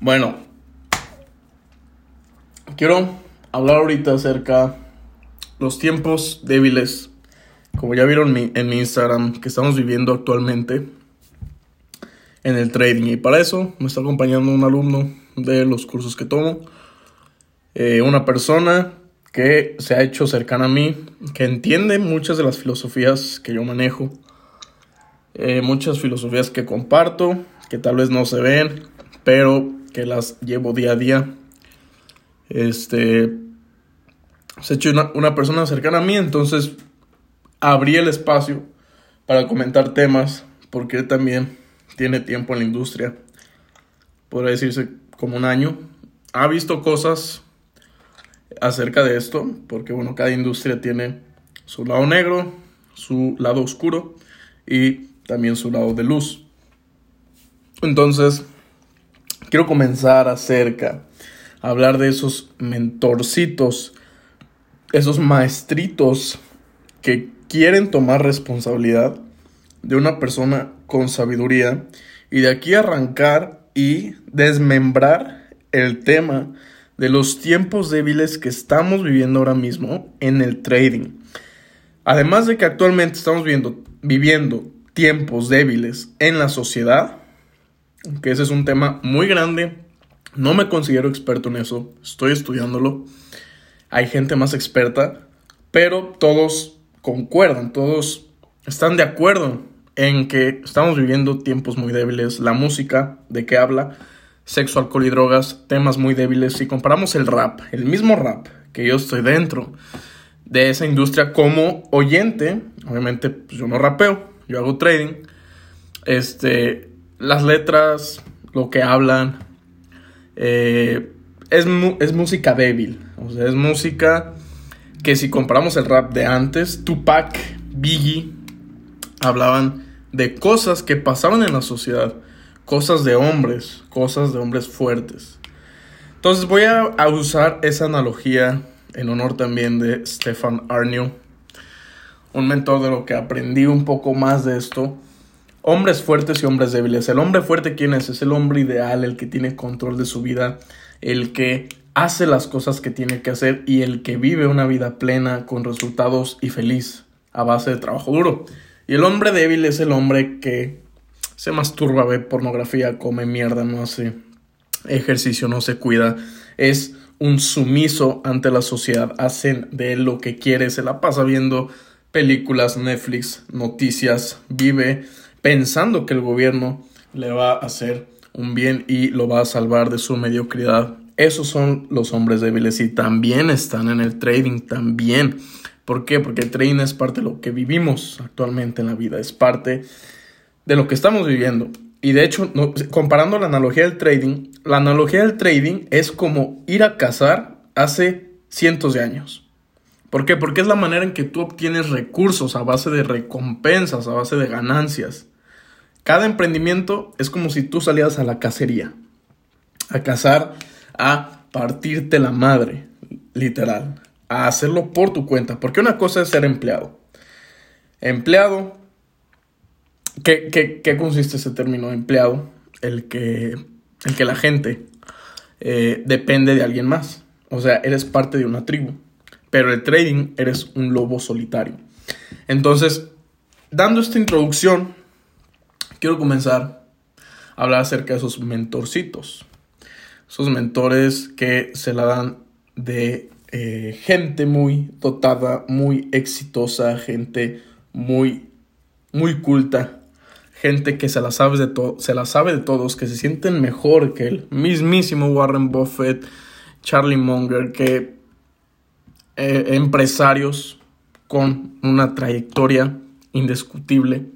Bueno, quiero hablar ahorita acerca los tiempos débiles, como ya vieron en mi Instagram, que estamos viviendo actualmente en el trading. Y para eso me está acompañando un alumno de los cursos que tomo, eh, una persona que se ha hecho cercana a mí, que entiende muchas de las filosofías que yo manejo, eh, muchas filosofías que comparto, que tal vez no se ven, pero que las llevo día a día. Este, se ha hecho una, una persona cercana a mí, entonces abrí el espacio para comentar temas, porque también tiene tiempo en la industria, podría decirse como un año. Ha visto cosas acerca de esto, porque bueno, cada industria tiene su lado negro, su lado oscuro y también su lado de luz. Entonces, quiero comenzar acerca, a hablar de esos mentorcitos, esos maestritos que quieren tomar responsabilidad de una persona con sabiduría y de aquí arrancar y desmembrar el tema de los tiempos débiles que estamos viviendo ahora mismo en el trading. Además de que actualmente estamos viendo, viviendo tiempos débiles en la sociedad, que ese es un tema muy grande, no me considero experto en eso, estoy estudiándolo, hay gente más experta, pero todos concuerdan, todos están de acuerdo en que estamos viviendo tiempos muy débiles, la música de qué habla, sexo, alcohol y drogas, temas muy débiles. Si comparamos el rap, el mismo rap que yo estoy dentro de esa industria como oyente, obviamente pues, yo no rapeo, yo hago trading, este, las letras, lo que hablan, eh, es, es música débil, o sea, es música que si comparamos el rap de antes, Tupac, Biggie, hablaban de cosas que pasaban en la sociedad cosas de hombres, cosas de hombres fuertes. Entonces voy a, usar esa analogía en honor también de Stefan Arnew, un mentor de lo que aprendí un poco más de esto. Hombres fuertes y hombres débiles. El hombre fuerte, ¿quién es? Es el hombre ideal, el que tiene control de su vida, el que hace las cosas que tiene que hacer y el que vive una vida plena con resultados y feliz a base de trabajo duro. Y el hombre débil es el hombre que se masturba, ve pornografía, come mierda, no hace ejercicio, no se cuida, es un sumiso ante la sociedad, hacen de lo que quiere, se la pasa viendo películas, Netflix, noticias, vive pensando que el gobierno le va a hacer un bien y lo va a salvar de su mediocridad. Esos son los hombres débiles y también están en el trading, también. ¿Por qué? Porque el trading es parte de lo que vivimos actualmente en la vida, es parte de lo que estamos viviendo. Y de hecho, comparando la analogía del trading, la analogía del trading es como ir a cazar hace cientos de años. ¿Por qué? Porque es la manera en que tú obtienes recursos a base de recompensas, a base de ganancias. Cada emprendimiento es como si tú salieras a la cacería, a cazar, a partirte la madre, literal, a hacerlo por tu cuenta. Porque una cosa es ser empleado. Empleado ¿Qué, qué, consiste ese término empleado? El que, el que la gente eh, depende de alguien más. O sea, eres parte de una tribu. Pero el trading eres un lobo solitario. Entonces, dando esta introducción, quiero comenzar a hablar acerca de esos mentorcitos. Esos mentores que se la dan de eh, gente muy dotada, muy exitosa, gente muy, muy culta, gente que se la sabe de se la sabe de todos, que se sienten mejor que el mismísimo Warren Buffett, Charlie Munger, que eh, empresarios con una trayectoria indiscutible,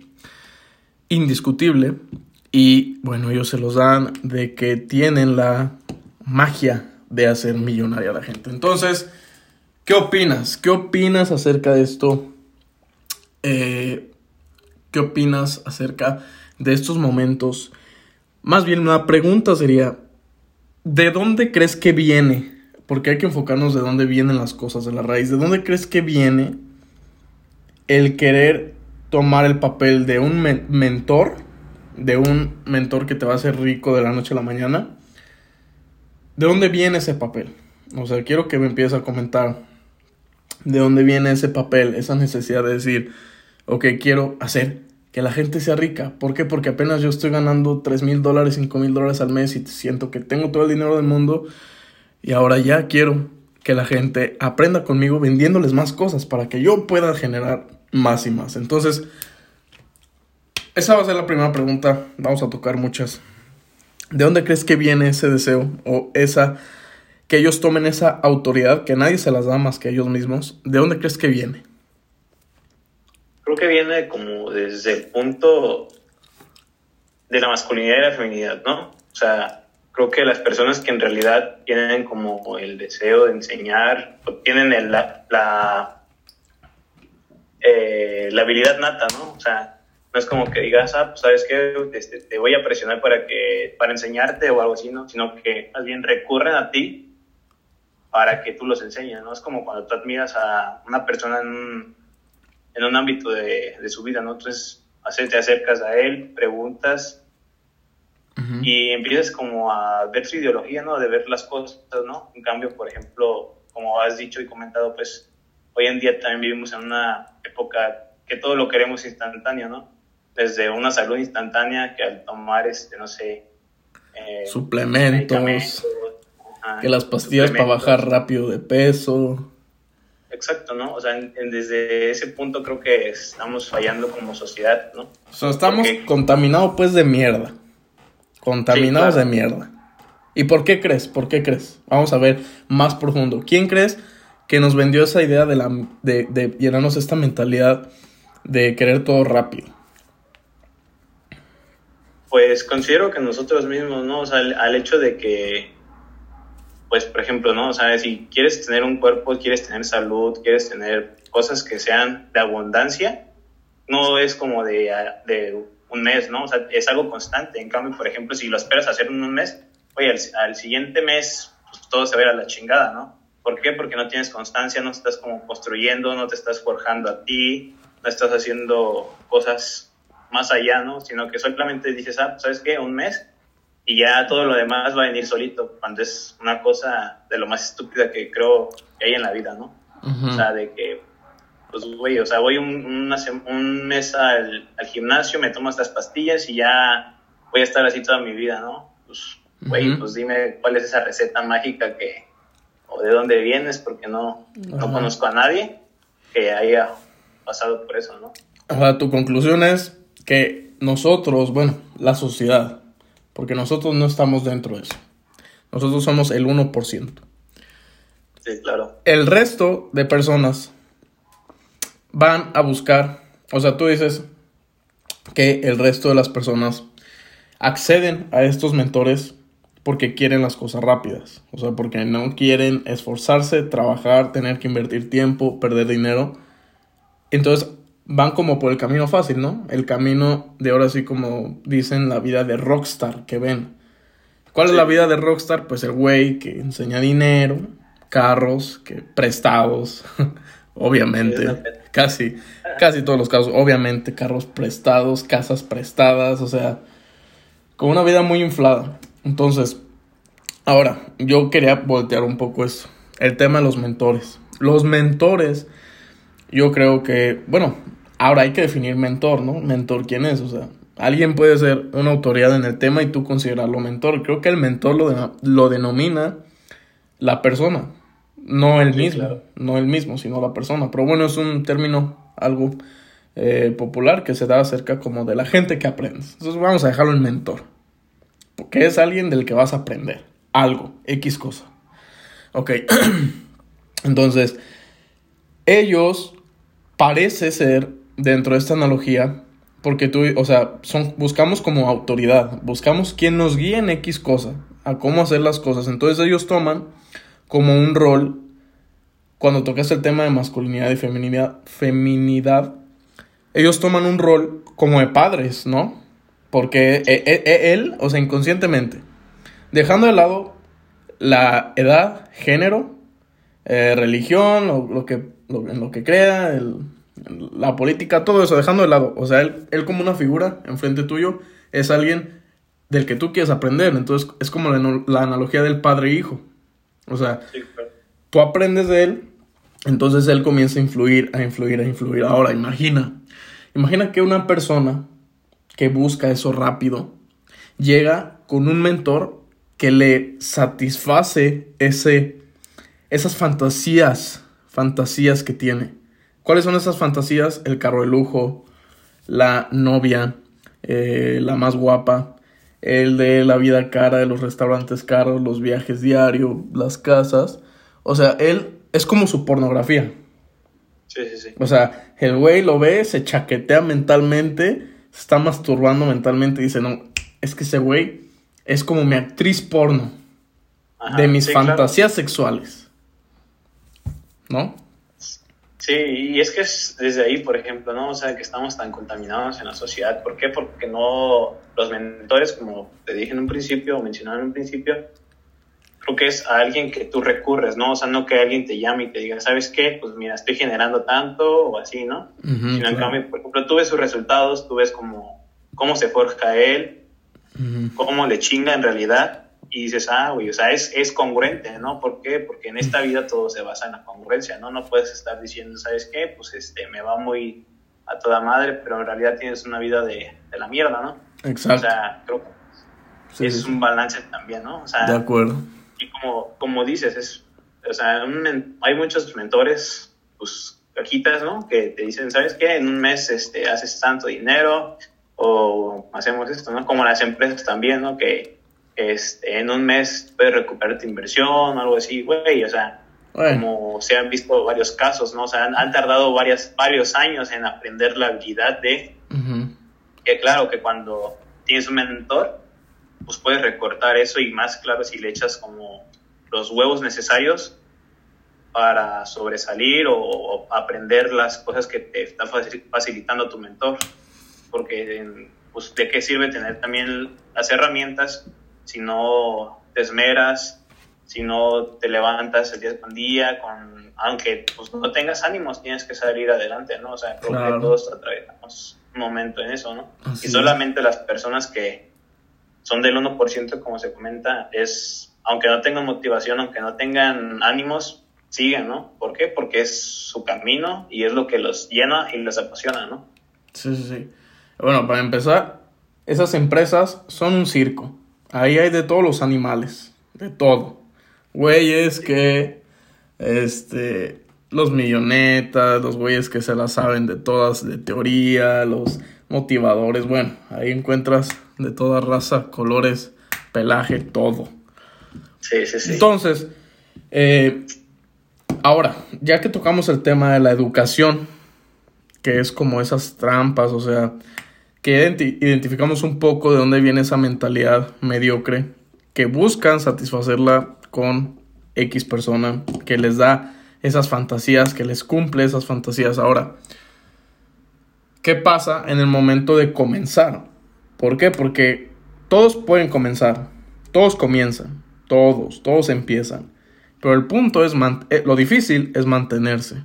indiscutible, y bueno, ellos se los dan de que tienen la magia de hacer millonaria a la gente. Entonces, ¿qué opinas? ¿Qué opinas acerca de esto? Eh, ¿Qué opinas acerca de estos momentos? Más bien una pregunta sería, ¿de dónde crees que viene? Porque hay que enfocarnos de dónde vienen las cosas, de la raíz. ¿De dónde crees que viene el querer tomar el papel de un mentor, de un mentor que te va a hacer rico de la noche a la mañana? ¿de dónde viene ese papel? O sea, quiero que me empieces a comentar de dónde viene ese papel, esa necesidad de decir, ok, quiero hacer que la gente sea rica. ¿Por qué? Porque apenas yo estoy ganando 3 mil dólares, 5 mil dólares al mes y siento que tengo todo el dinero del mundo y ahora ya quiero que la gente aprenda conmigo vendiéndoles más cosas para que yo pueda generar más y más. Entonces, esa va a ser la primera pregunta. Vamos a tocar muchas. ¿De dónde crees que viene ese deseo o esa que ellos tomen esa autoridad que nadie se las da más que ellos mismos? ¿De dónde crees que viene? Creo que viene como desde el punto de la masculinidad y la feminidad, ¿no? O sea, creo que las personas que en realidad tienen como el deseo de enseñar, o tienen la, la, eh, la, habilidad nata, ¿no? O sea, no es como que digas, ah, pues sabes qué, este, te voy a presionar para, que, para enseñarte o algo así, ¿no? Sino que más bien recurren a ti para que tú los enseñes, ¿no? Es como cuando tú admiras a una persona en un, en un ámbito de, de su vida, ¿no? Entonces, te acercas a él, preguntas, y empiezas como a ver su ideología, ¿no? De ver las cosas, ¿no? En cambio, por ejemplo, como has dicho y comentado, pues hoy en día también vivimos en una época que todo lo queremos instantáneo, ¿no? Desde una salud instantánea que al tomar, este, no sé... Eh, suplementos, que las pastillas para bajar rápido de peso. Exacto, ¿no? O sea, desde ese punto creo que estamos fallando como sociedad, ¿no? O sea, estamos contaminados pues de mierda. Contaminados de mierda. ¿Y por qué crees? ¿Por qué crees? Vamos a ver más profundo. ¿Quién crees que nos vendió esa idea de, la, de, de llenarnos esta mentalidad de querer todo rápido? Pues considero que nosotros mismos, ¿no? O sea, al, hecho de que, pues, por ejemplo, ¿no? O sea, si quieres tener un cuerpo, quieres tener salud, quieres tener cosas que sean de abundancia, no es como de, de un mes, ¿no? O sea, es algo constante. En cambio, por ejemplo, si lo esperas hacer en un mes, oye, al, siguiente mes pues, todo se va a ir a la chingada, ¿no? ¿Por qué? Porque no tienes constancia, no estás como construyendo, no te estás forjando a ti, no estás haciendo cosas más allá, ¿no? Sino que solamente dices, ah, pues, ¿sabes qué? Un mes y ya todo lo demás va a venir solito, cuando es una cosa de lo más estúpida que creo que hay en la vida, ¿no? O sea, de que pues, güey, o sea, voy un, un mes al, gimnasio, me tomo estas pastillas y ya voy a estar así toda mi vida, ¿no? Pues, güey, pues dime cuál es esa receta mágica que, o de dónde vienes, porque no, no conozco a nadie que haya pasado por eso, ¿no? O sea, tu conclusión es que nosotros, bueno, la sociedad, porque nosotros no estamos dentro de eso. Nosotros somos el 1%. Sí, claro. El resto de personas van a buscar, o sea, tú dices que el resto de las personas acceden a estos mentores porque quieren las cosas rápidas, o sea, porque no quieren esforzarse, trabajar, tener que invertir tiempo, perder dinero. Entonces van como por el camino fácil, ¿no? El camino de ahora sí como dicen la vida de rockstar que ven. ¿Cuál es la vida de rockstar? Pues el güey que enseña dinero, carros, que prestados, obviamente. Casi, casi todos los casos. Obviamente, carros prestados, casas prestadas, o sea, con una vida muy inflada. Entonces, ahora, yo quería voltear un poco eso. El tema de los mentores. Los mentores, yo creo que, bueno, ahora hay que definir mentor, ¿no? Mentor, ¿quién es? O sea, alguien puede ser una autoridad en el tema y tú considerarlo mentor. Creo que el mentor lo, lo denomina la persona. No el mismo, no el mismo, sino la persona. Pero bueno, es un término algo eh, popular que se da acerca como de la gente que aprende. Entonces vamos a dejarlo en mentor. Porque es alguien del que vas a aprender algo, X cosa. Ok, entonces, ellos parece ser, dentro de esta analogía, porque tú, o sea, son, buscamos como autoridad, buscamos quien nos guíe en X cosa, a cómo hacer las cosas. Entonces ellos toman como un rol cuando tocas el tema de masculinidad y feminidad, feminidad, ellos toman un rol como de padres, ¿no? Porque e, e, e, él, o sea, inconscientemente, dejando de lado la edad, género, eh, religión, lo, que, en lo que crea, la política, todo eso, dejando de lado. O sea, él, él como una figura enfrente tuyo es alguien del que tú quieres aprender. Entonces es como la, la analogía del padre-hijo. O sea, tú aprendes de él, entonces él comienza a influir, a influir, a influir. Ahora, imagina, imagina que una persona que busca eso rápido llega con un mentor que le satisface ese, esas fantasías, fantasías que tiene. ¿Cuáles son esas fantasías? El carro de lujo, la novia, eh, la más guapa, el de la vida cara, de los restaurantes caros, los viajes diarios, las casas. O sea, él es como su pornografía. Sí, sí, sí. O sea, el güey lo ve, se chaquetea mentalmente, se está masturbando mentalmente y dice, no, es que ese güey es como mi actriz porno de mis fantasías sexuales. ¿No? Sí, y es que es desde ahí, por ejemplo, ¿no? O sea, que estamos tan contaminados en la sociedad. ¿Por qué? Porque no, los mentores, como te dije en un principio, o mencionaba en un principio, creo que es a alguien que tú recurres, ¿no? O sea, no que alguien te llame y te diga, ¿sabes qué? Pues mira, estoy generando tanto o así, ¿no? Sino en cambio, por ejemplo, tú ves sus resultados, tú ves cómo, cómo se forja él, cómo le chinga en realidad y dices, ah, güey, o sea, es, es congruente, ¿no? ¿Por qué? Porque en esta vida todo se basa en la congruencia, ¿no? No puedes estar diciendo, ¿sabes qué? Pues este, me va muy a toda madre, pero en realidad tienes una vida de, de la mierda, ¿no? Exacto. O sea, creo que es un balance también, ¿no? O sea, de acuerdo. Y como, como dices, es, o sea, hay muchos mentores, pues, cajitas, ¿no? Que te dicen, ¿sabes qué? En un mes este, haces tanto dinero o hacemos esto, ¿no? Como las empresas también, ¿no? Que este, en un mes puedes recuperar tu inversión o algo así, güey, o sea, como se han visto varios casos, ¿no? O sea, han, tardado varias, varios años en aprender la habilidad de, que claro, que cuando tienes un mentor, pues puedes recortar eso y más claro si le echas como los huevos necesarios para sobresalir o, aprender las cosas que te está facilitando tu mentor. Porque, pues, ¿de qué sirve tener también las herramientas si no te esmeras, si no te levantas el día con día, con, aunque pues, no tengas ánimos, tienes que salir adelante, ¿no? O sea, creo que todos atravesamos un momento en eso, ¿no? y solamente las personas que son del 1%, como se comenta, es, aunque no tengan motivación, aunque no tengan ánimos, siguen, ¿no? ¿Por qué? Porque es su camino y es lo que los llena y les apasiona, ¿no? Sí, sí, sí. Bueno, para empezar, esas empresas son un circo. Ahí hay de todos los animales, de todo. Güeyes que, este, los millonetas, los güeyes que se las saben de todas, de teoría, los motivadores, bueno, ahí encuentras de toda raza, colores, pelaje, todo. Sí, sí, sí. Entonces, eh, ahora, ya que tocamos el tema de la educación, que es como esas trampas, o sea, que identificamos un poco de dónde viene esa mentalidad mediocre que buscan satisfacerla con X persona, que les da esas fantasías, que les cumple esas fantasías. Ahora, ¿qué pasa en el momento de comenzar? ¿Por qué? Porque todos pueden comenzar, todos comienzan, todos, todos empiezan. Pero el punto es, eh, lo difícil es mantenerse.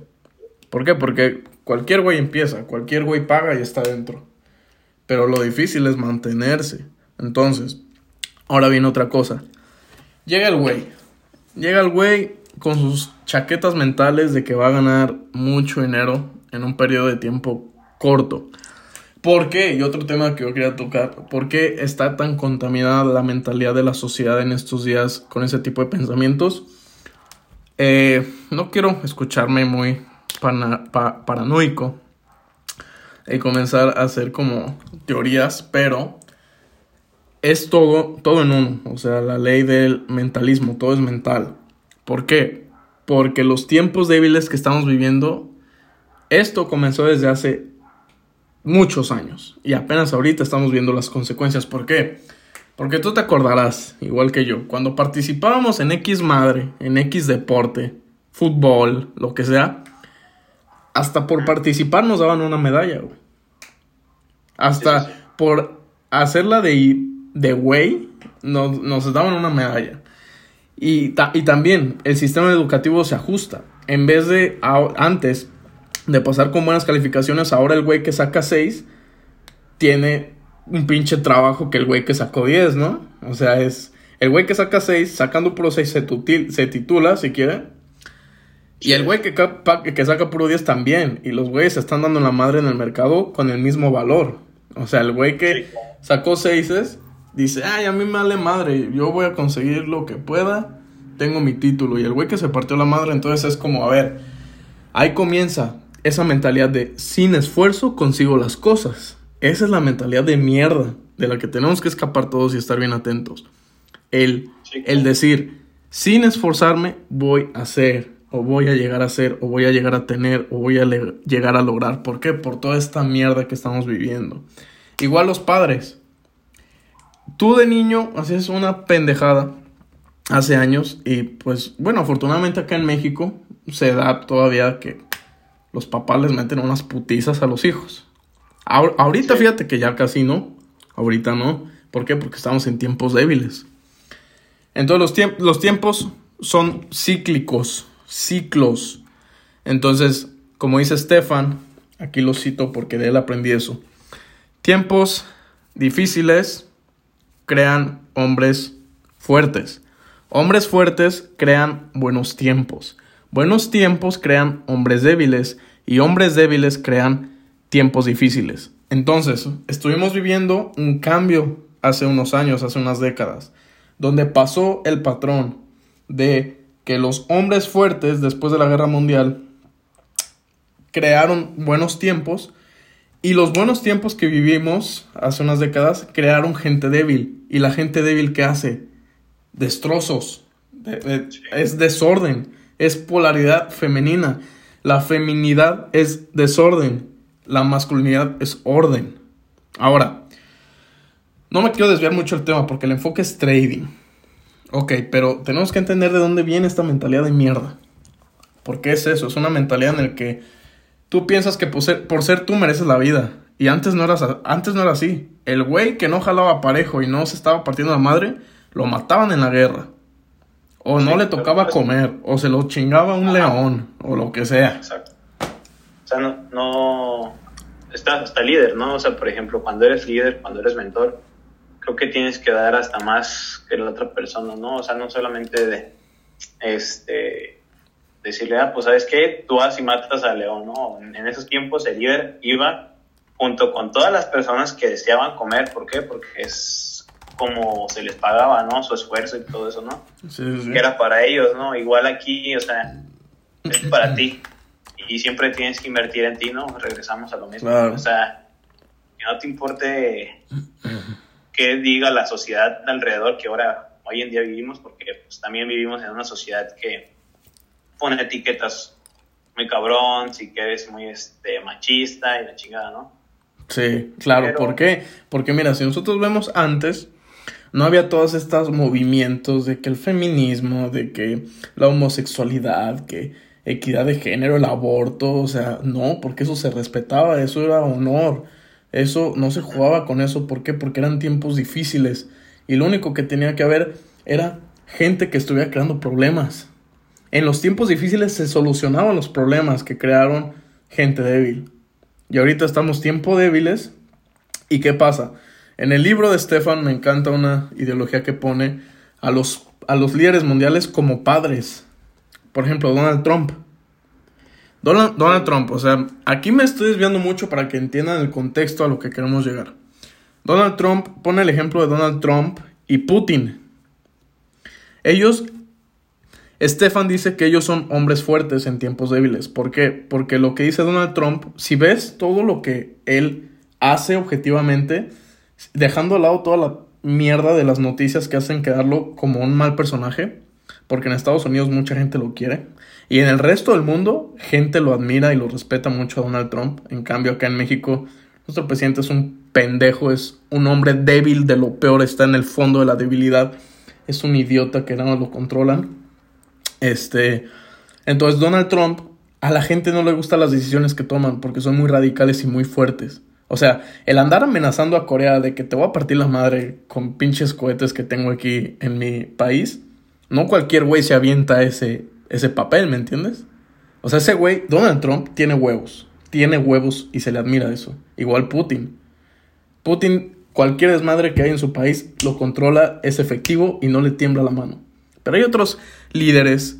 ¿Por qué? Porque cualquier güey empieza, cualquier güey paga y está dentro. Pero lo difícil es mantenerse. Entonces, ahora viene otra cosa. Llega el güey. Llega el güey con sus chaquetas mentales de que va a ganar mucho dinero en un periodo de tiempo corto. ¿Por qué? Y otro tema que yo quería tocar. ¿Por qué está tan contaminada la mentalidad de la sociedad en estos días con ese tipo de pensamientos? Eh, no quiero escucharme muy paranoico, y comenzar a hacer como teorías, pero es todo, todo en uno, o sea, la ley del mentalismo, todo es mental. ¿Por qué? Porque los tiempos débiles que estamos viviendo, esto comenzó desde hace muchos años y apenas ahorita estamos viendo las consecuencias. ¿Por qué? Porque tú te acordarás, igual que yo, cuando participábamos en X madre, en X deporte, fútbol, lo que sea, hasta por participar nos daban una medalla, güey. Hasta por hacerla de, de güey, nos, nos daban una medalla. Y, y, también el sistema educativo se ajusta. En vez de antes de pasar con buenas calificaciones, ahora el güey que saca 6 tiene un pinche trabajo que el güey que sacó 10, ¿no? O sea, es el güey que saca 6, sacando puro 6 se, se titula, si quiere. Y el güey que, que saca puro 10 también. Y los güeyes se están dando la madre en el mercado con el mismo valor. O sea, el güey que sacó 6 dice, ay, a mí me vale madre, yo voy a conseguir lo que pueda, tengo mi título. Y el güey que se partió la madre, entonces es como, a ver, ahí comienza esa mentalidad de sin esfuerzo consigo las cosas. Esa es la mentalidad de mierda de la que tenemos que escapar todos y estar bien atentos. El, el decir, sin esforzarme voy a hacer, o voy a llegar a ser, o voy a llegar a tener, o voy a llegar a lograr. ¿Por qué? Por toda esta mierda que estamos viviendo. Igual los padres. Tú de niño haces una pendejada hace años y pues bueno, afortunadamente acá en México se da todavía que los papás les meten unas putizas a los hijos. ahorita fíjate que ya casi no. Ahorita no. ¿Por qué? Porque estamos en tiempos débiles. Entonces los, los tiempos son cíclicos, ciclos. Entonces, como dice Stefan, aquí lo cito porque de él aprendí eso. Tiempos difíciles crean hombres fuertes. Hombres fuertes crean buenos tiempos. Buenos tiempos crean hombres débiles y hombres débiles crean tiempos difíciles. Entonces, estuvimos viviendo un cambio hace unos años, hace unas décadas, donde pasó el patrón de que los hombres fuertes después de la guerra mundial crearon buenos tiempos y los buenos tiempos que vivimos hace unas décadas crearon gente débil. ¿Y la gente débil qué hace? Destrozos. Es desorden es polaridad femenina. La feminidad es desorden. La masculinidad es orden. Ahora, no me quiero desviar mucho el tema porque el enfoque es trading. Ok, pero tenemos que entender de dónde viene esta mentalidad de mierda. ¿Por qué es eso? Es una mentalidad en la que tú piensas que por ser, por ser tú mereces la vida. Y antes no, antes no era así. El güey que no jalaba parejo y no se estaba partiendo la madre, lo mataban en la guerra. O no le tocaba comer, o se lo chingaba un león, o lo que sea. Exacto. O sea, no, no, está hasta líder, ¿no? O sea, por ejemplo, cuando eres líder, cuando eres mentor, creo que tienes que dar hasta más que la otra persona, ¿no? O sea, no solamente de, este, decirle, ah, pues, ¿sabes qué? Tú vas y matas al león, ¿no? En esos tiempos el líder iba junto con todas las personas que deseaban comer, ¿por qué? Porque es como se les pagaba, ¿no? Su esfuerzo y todo eso, ¿no? Sí, sí. Que era para ellos, ¿no? Igual aquí, o sea, es para ti. Y siempre tienes que invertir en ti, ¿no? Regresamos a lo mismo. O sea, que no te importe qué diga la sociedad alrededor que ahora, hoy en día vivimos, porque pues, también vivimos en una sociedad que pone etiquetas muy cabrón, si que eres muy este, machista y la chingada, ¿no? Sí, claro, ¿por qué? Porque mira, si nosotros vemos antes, no había todos estos movimientos de que el feminismo, de que la homosexualidad, que equidad de género, el aborto, o sea, no, porque eso se respetaba, eso era honor, eso no se jugaba con eso, ¿por qué? Porque eran tiempos difíciles y lo único que tenía que haber era gente que estuviera creando problemas. En los tiempos difíciles se solucionaban los problemas que crearon gente débil. Y ahorita estamos tiempo débiles. ¿Y qué pasa? En el libro de Stefan me encanta una ideología que pone a los, a los líderes mundiales como padres. Por ejemplo, Donald Trump. Donald, Donald Trump, o sea, aquí me estoy desviando mucho para que entiendan el contexto a lo que queremos llegar. Donald Trump pone el ejemplo de Donald Trump y Putin. Ellos, Stefan dice que ellos son hombres fuertes en tiempos débiles. ¿Por qué? Porque lo que dice Donald Trump, si ves todo lo que él hace objetivamente, dejando al lado toda la mierda de las noticias que hacen quedarlo como un mal personaje, porque en Estados Unidos mucha gente lo quiere, y en el resto del mundo gente lo admira y lo respeta mucho a Donald Trump. En cambio, acá en México, nuestro presidente es un pendejo, es un hombre débil de lo peor, está en el fondo de la debilidad, es un idiota que nada lo controlan. Este, entonces Donald Trump a la gente no le gustan las decisiones que toman porque son muy radicales y muy fuertes. O sea, el andar amenazando a Corea de que te voy a partir la madre con pinches cohetes que tengo aquí en mi país, no cualquier güey se avienta ese, ese papel, ¿me entiendes? O sea, ese güey, Donald Trump, tiene huevos. Tiene huevos y se le admira eso. Igual Putin. Putin cualquier desmadre que hay en su país lo controla, es efectivo y no le tiembla la mano. Pero hay otros líderes,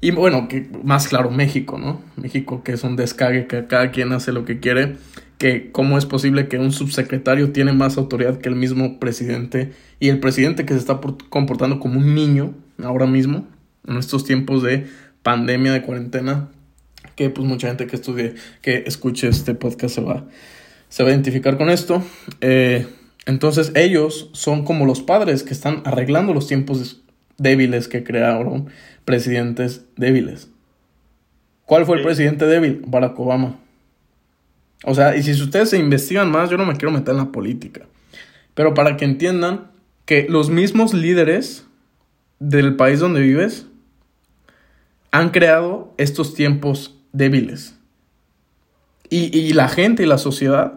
y bueno, que más claro, México, ¿no? México que es un descague, que cada quien hace lo que quiere, que cómo es posible que un subsecretario tiene más autoridad que el mismo presidente y el presidente que se está comportando como un niño ahora mismo, en estos tiempos de pandemia, de cuarentena, que pues mucha gente que estudie, que escuche este podcast se va, se va a identificar con esto. Eh, entonces ellos son como los padres que están arreglando los tiempos débiles que crearon presidentes débiles. ¿Cuál fue el presidente débil? Barack Obama. O sea, y si ustedes se investigan más, yo no me quiero meter en la política. Pero para que entiendan que los mismos líderes del país donde vives han creado estos tiempos débiles. Y, y la gente y la sociedad,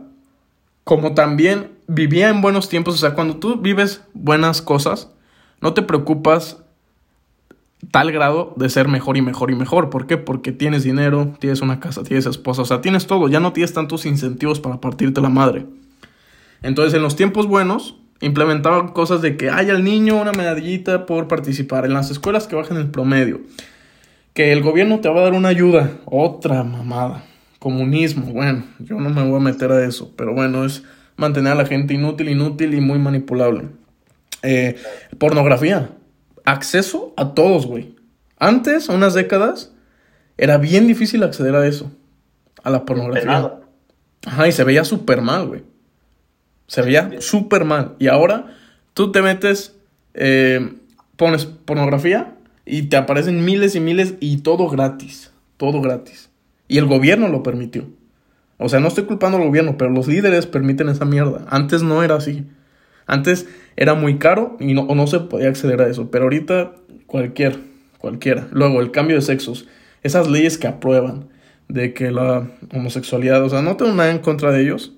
como también vivía en buenos tiempos, o sea, cuando tú vives buenas cosas, no te preocupas tal grado de ser mejor y mejor y mejor. ¿Por qué? Porque tienes dinero, tienes una casa, tienes esposa, o sea, tienes todo, ya no tienes tantos incentivos para partirte la madre. Entonces, en los tiempos buenos, implementaban cosas de que haya al niño una medallita por participar en las escuelas que bajen el promedio. Que el gobierno te va a dar una ayuda. Otra mamada. Comunismo. Bueno, yo no me voy a meter a eso. Pero bueno, es mantener a la gente inútil, inútil y muy manipulable. Eh, pornografía. Acceso a todos, güey. Antes, unas décadas, era bien difícil acceder a eso. A la pornografía. Ajá, y se veía súper mal, güey. Se veía súper mal. Y ahora tú te metes, eh, pones pornografía y te aparecen miles y miles y todo gratis. Todo gratis. Y el gobierno lo permitió. O sea, no estoy culpando al gobierno, pero los líderes permiten esa mierda. Antes no era así. Antes era muy caro y no, no se podía acceder a eso. Pero ahorita cualquier, cualquiera. Luego, el cambio de sexos. Esas leyes que aprueban de que la homosexualidad, o sea, no tengo nada en contra de ellos,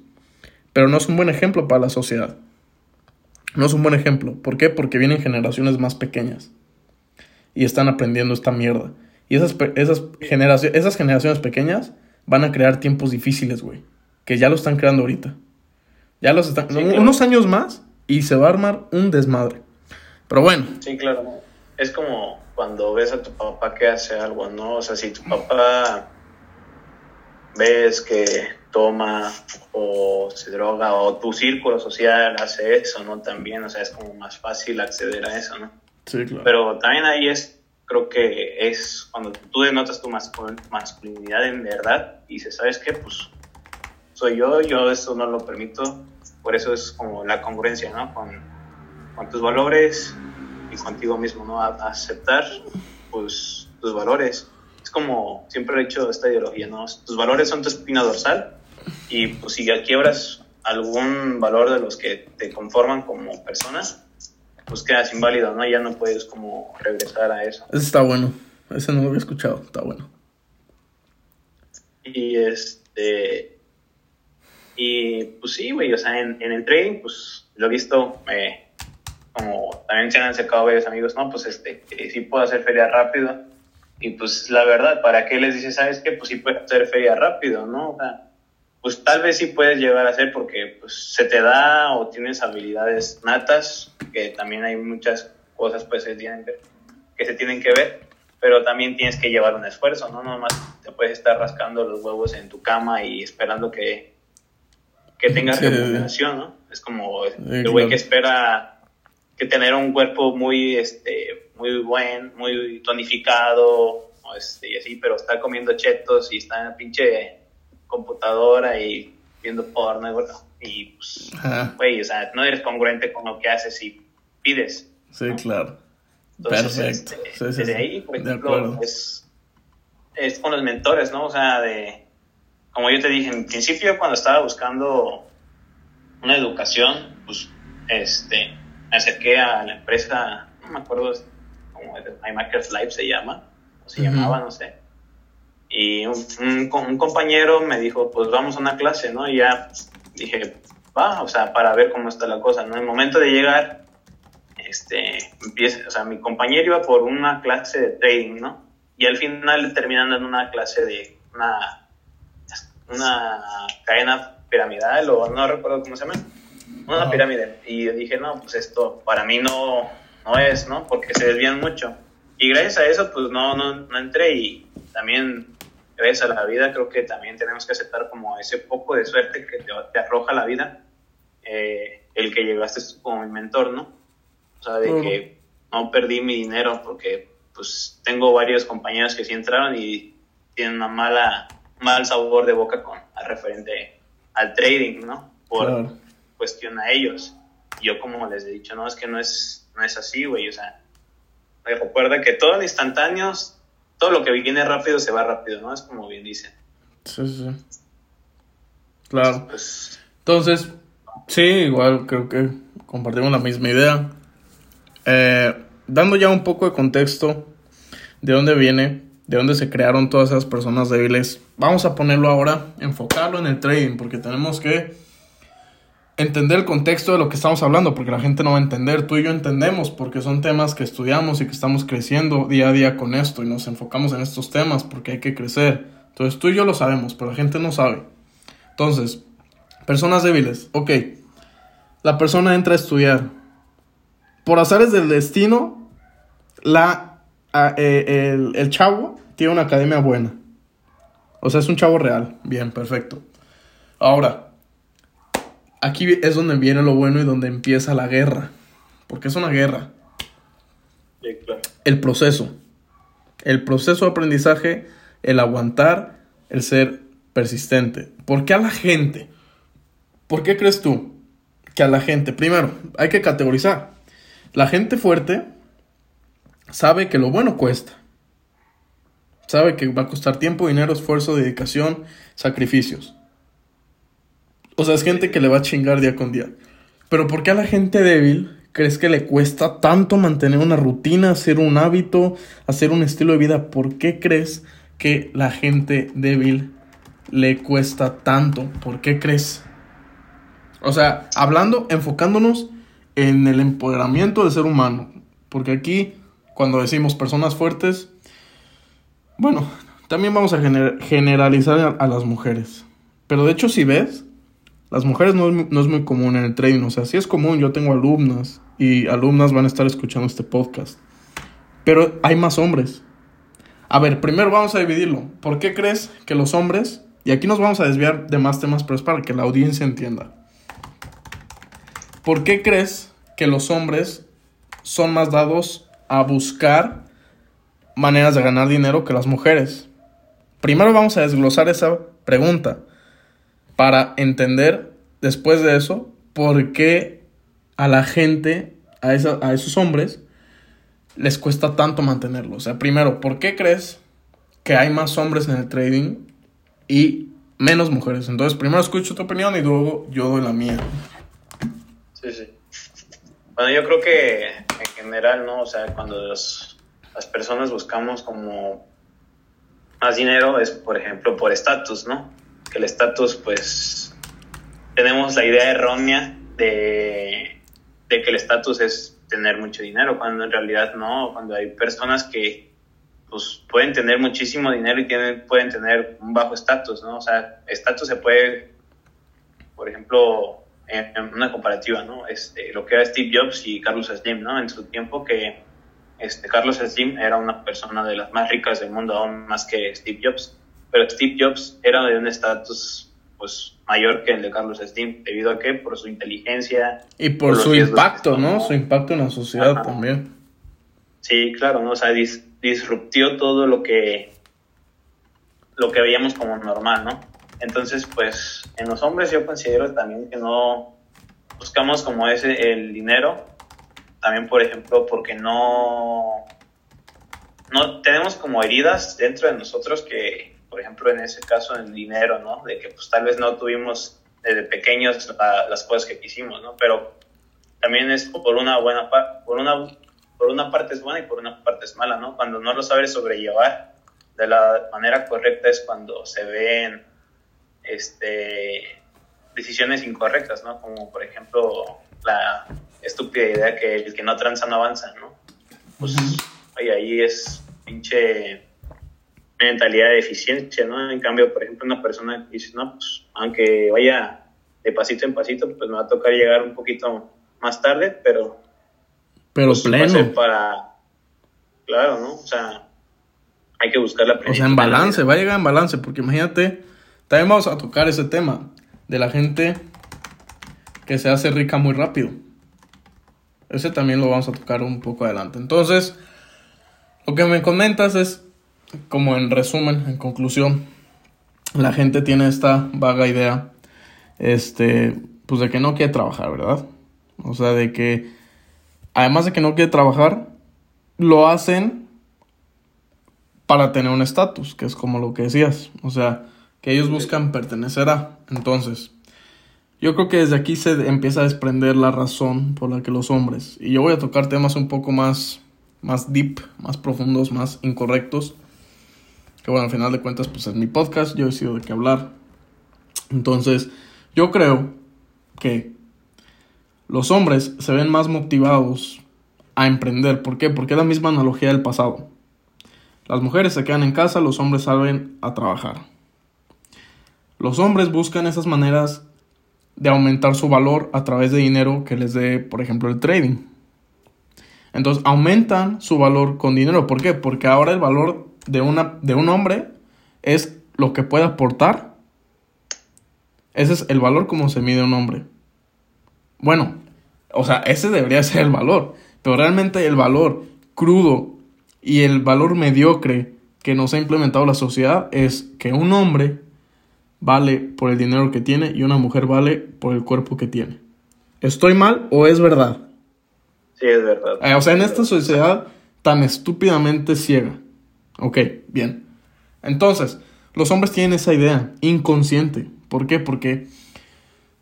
pero no es un buen ejemplo para la sociedad. No es un buen ejemplo. ¿Por qué? Porque vienen generaciones más pequeñas y están aprendiendo esta mierda. Y esas, esas, esas generaciones pequeñas van a crear tiempos difíciles, güey. Que ya lo están creando ahorita. Ya los están. Unos años más y se va a armar un desmadre. Pero bueno. Sí, claro. Es como cuando ves a tu papá que hace algo, ¿no? O sea, si tu papá ves que toma o se droga o tu círculo social hace eso, ¿no? También, o sea, es como más fácil acceder a eso, ¿no? Sí, claro. Pero también ahí es creo que es cuando tú denotas tu masculinidad en verdad y dices, ¿sabes qué? Pues soy yo, yo eso no lo permito. Por eso es como la congruencia, ¿no? Con, con tus valores y contigo mismo, ¿no? aceptar, pues, tus valores. Es como siempre he hecho esta ideología, ¿no? Tus valores son tu espina dorsal y pues si ya quiebras algún valor de los que te conforman como persona, pues quedas inválido, ¿no? Ya no puedes como regresar a eso. Ese está bueno. Ese no lo había escuchado. Está bueno. Y este. Y pues sí, güey, o sea, en, el trading, pues lo he visto, eh, como también se han acercado varios amigos, ¿no? Pues este, que sí puedo hacer feria rápido. Y pues la verdad, ¿para qué les dices, sabes qué? Pues sí puedes hacer feria rápido, ¿no? O sea, pues tal vez sí puedes llegar a ser porque pues, se te da o tienes habilidades natas, que también hay muchas cosas pues, tienen que, se tienen que ver, pero también tienes que llevar un esfuerzo, ¿no? No nomás te puedes estar rascando los huevos en tu cama y esperando que, que tengas sí. ¿no? Es como el güey que espera que tener un cuerpo muy, este, muy buen, muy tonificado, este, y así, pero está comiendo chetos y está en pinche computadora y viendo porno y pues, güey, o sea, no eres congruente con lo que haces y pides. Sí, claro. Perfecto. Este, desde ahí, por ejemplo, es, es con los mentores, ¿no? O sea, de, como yo te dije en principio, cuando estaba buscando una educación, pues, este, me acerqué a la empresa, no me acuerdo, como iMakers Live se llama, o se llamaba, no sé y un, un, compañero me dijo, pues vamos a una clase, ¿no? Y ya dije, va, o sea, para ver cómo está la cosa, ¿no? En el momento de llegar, este, empieza, o sea, mi compañero iba por una clase de trading, ¿no? Y al final terminando en una clase de una, una cadena piramidal, o no recuerdo cómo se llama. una pirámide. Y yo dije, no, pues esto para mí no, no es, ¿no? Porque se desvían mucho. Y gracias a eso, pues no, no, no entré y también gracias a la vida creo que también tenemos que aceptar como ese poco de suerte que te, arroja la vida, eh, el que llegaste como mi mentor, ¿no? O sea, de que no perdí mi dinero porque pues tengo varios compañeros que sí entraron y tienen una mala mal sabor de boca con al referente al trading, ¿no? Por cuestión a ellos. Yo como les he dicho, no, es que no es, no es así, güey, o sea, recuerda que todo en instantáneos, todo lo que viene rápido se va rápido, ¿no? Es como bien dicen. Sí, sí. Claro. Pues, Entonces, sí, igual creo que compartimos la misma idea. Eh, dando ya un poco de contexto de dónde viene, de dónde se crearon todas esas personas débiles, vamos a ponerlo ahora, enfocarlo en el trading, porque tenemos que entender el contexto de lo que estamos hablando, porque la gente no va a entender, tú y yo entendemos, porque son temas que estudiamos y que estamos creciendo día a día con esto y nos enfocamos en estos temas porque hay que crecer. Entonces tú y yo lo sabemos, pero la gente no sabe. Entonces, personas débiles, ok, la persona entra a estudiar. Por azares del destino, la, eh, el, el chavo tiene una academia buena. O sea, es un chavo real. Bien, perfecto. Ahora, aquí es donde viene lo bueno y donde empieza la guerra. Porque es una guerra. El proceso. El proceso de aprendizaje, el aguantar, el ser persistente. ¿Por qué a la gente? ¿Por qué crees tú que a la gente, primero, hay que categorizar. La gente fuerte sabe que lo bueno cuesta. Sabe que va a costar tiempo, dinero, esfuerzo, dedicación, sacrificios. O sea, es gente que le va a chingar día con día. Pero ¿por qué a la gente débil crees que le cuesta tanto mantener una rutina, hacer un hábito, hacer un estilo de vida? ¿Por qué crees que la gente débil le cuesta tanto? ¿Por qué crees? O sea, hablando, enfocándonos en el empoderamiento del ser humano. Porque aquí, cuando decimos personas fuertes, bueno, también vamos a generalizar a, las mujeres. Pero de hecho, si ves, las mujeres no es, muy común en el trading. O sea, sí es común, yo tengo alumnas y alumnas van a estar escuchando este podcast. Pero hay más hombres. A ver, primero vamos a dividirlo. ¿Por qué crees que los hombres, y aquí nos vamos a desviar de más temas, pero es para que la audiencia entienda. ¿Por qué crees que los hombres son más dados a buscar maneras de ganar dinero que las mujeres? Primero vamos a desglosar esa pregunta para entender después de eso por qué a la gente, a, a esos hombres, les cuesta tanto mantenerlo. O sea, primero, ¿por qué crees que hay más hombres en el trading y menos mujeres? Entonces, primero escucho tu opinión y luego yo doy la mía. Sí, sí. Bueno, yo creo que en general, ¿no? O sea, cuando las personas buscamos como más dinero es, por ejemplo, por estatus, ¿no? Que el estatus, pues, tenemos la idea errónea de, de que el estatus es tener mucho dinero, cuando en realidad no, cuando hay personas que pues pueden tener muchísimo dinero y tienen, pueden tener un bajo estatus, ¿no? O sea, estatus se puede, por ejemplo, en, una comparativa, ¿no? Este, lo que era Steve Jobs y Carlos Slim, ¿no? En su tiempo que este, Carlos Slim era una persona de las más ricas del mundo, aún más que Steve Jobs, pero Steve Jobs era de un estatus pues mayor que el de Carlos Slim, debido a que por su inteligencia y por, su impacto, ¿no? Su impacto en la sociedad también. Sí, claro, ¿no? O sea, disruptió todo lo que lo que veíamos como normal, ¿no? Entonces, pues en los hombres yo considero también que no buscamos como ese el dinero, también por ejemplo porque no no tenemos como heridas dentro de nosotros que, por ejemplo, en ese caso el dinero, ¿no? De que pues tal vez no tuvimos desde pequeños las cosas que quisimos, ¿no? Pero también es por una buena por una por una parte es buena y por una parte es mala, ¿no? Cuando no lo sabes sobrellevar de la manera correcta es cuando se ven este, decisiones incorrectas, ¿no? Como por ejemplo la estúpida idea que el que no tranza no avanza, ¿no? Pues ahí es pinche mentalidad de eficiencia, ¿no? En cambio, por ejemplo, una persona que dice, no, pues aunque vaya de pasito en pasito, pues me va a tocar llegar un poquito más tarde, pero... Pero pues, pleno. Para... Claro, ¿no? O sea, hay que buscar la O sea, en balance, va a llegar en balance, porque imagínate, también vamos a tocar ese tema de la gente que se hace rica muy rápido. Ese también lo vamos a tocar un poco adelante. Entonces, lo que me comentas es, como en resumen, en conclusión, la gente tiene esta vaga idea, este, pues de que no quiere trabajar, ¿verdad? O sea, de que, además de que no quiere trabajar, lo hacen para tener un estatus, que es como lo que decías. O sea, que ellos buscan pertenecer a. Entonces, yo creo que desde aquí se empieza a desprender la razón por la que los hombres, y yo voy a tocar temas un poco más, más deep, más profundos, más incorrectos, que bueno, al final de cuentas, pues es mi podcast, yo he sido de qué hablar. Entonces, yo creo que los hombres se ven más motivados a emprender. ¿Por qué? Porque es la misma analogía del pasado. Las mujeres se quedan en casa, los hombres salen a trabajar. Los hombres buscan esas maneras de aumentar su valor a través de dinero que les dé, por ejemplo, el trading. Entonces aumentan su valor con dinero. ¿Por qué? Porque ahora el valor de, una, de un hombre es lo que puede aportar. Ese es el valor como se mide un hombre. Bueno, o sea, ese debería ser el valor. Pero realmente el valor crudo y el valor mediocre que nos ha implementado la sociedad es que un hombre vale por el dinero que tiene y una mujer vale por el cuerpo que tiene. ¿Estoy mal o es verdad? Sí, es verdad. Eh, o sea, en esta sociedad tan estúpidamente ciega. Ok, bien. Entonces, los hombres tienen esa idea inconsciente. ¿Por qué? Porque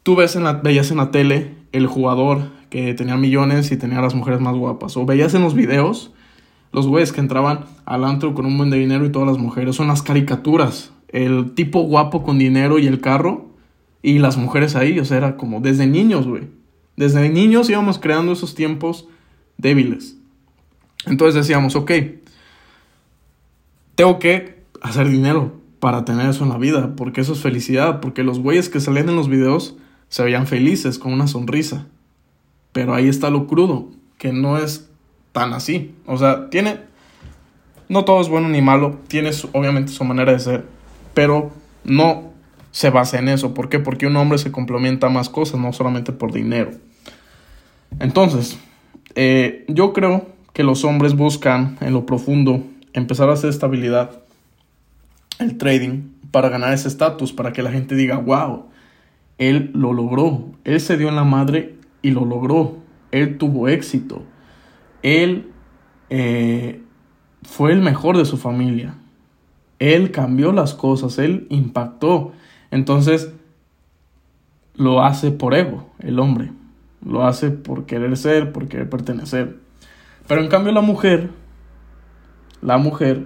tú ves en la, veías en la tele el jugador que tenía millones y tenía a las mujeres más guapas. O veías en los videos los güeyes que entraban al antro con un buen de dinero y todas las mujeres. Son las caricaturas el tipo guapo con dinero y el carro y las mujeres ahí, o sea, era como desde niños, güey. Desde niños íbamos creando esos tiempos débiles. Entonces decíamos, ok, tengo que hacer dinero para tener eso en la vida, porque eso es felicidad, porque los güeyes que salían en los videos se veían felices, con una sonrisa. Pero ahí está lo crudo, que no es tan así. O sea, tiene... No todo es bueno ni malo, tiene obviamente su manera de ser pero no se basa en eso. ¿Por qué? Porque un hombre se complementa más cosas, no solamente por dinero. Entonces, eh, yo creo que los hombres buscan en lo profundo empezar a hacer estabilidad, el trading, para ganar ese estatus, para que la gente diga, wow, él lo logró, él se dio en la madre y lo logró, él tuvo éxito, él eh, fue el mejor de su familia, él cambió las cosas, Él impactó. Entonces, lo hace por ego, el hombre. Lo hace por querer ser, por querer pertenecer. Pero en cambio la mujer, la mujer,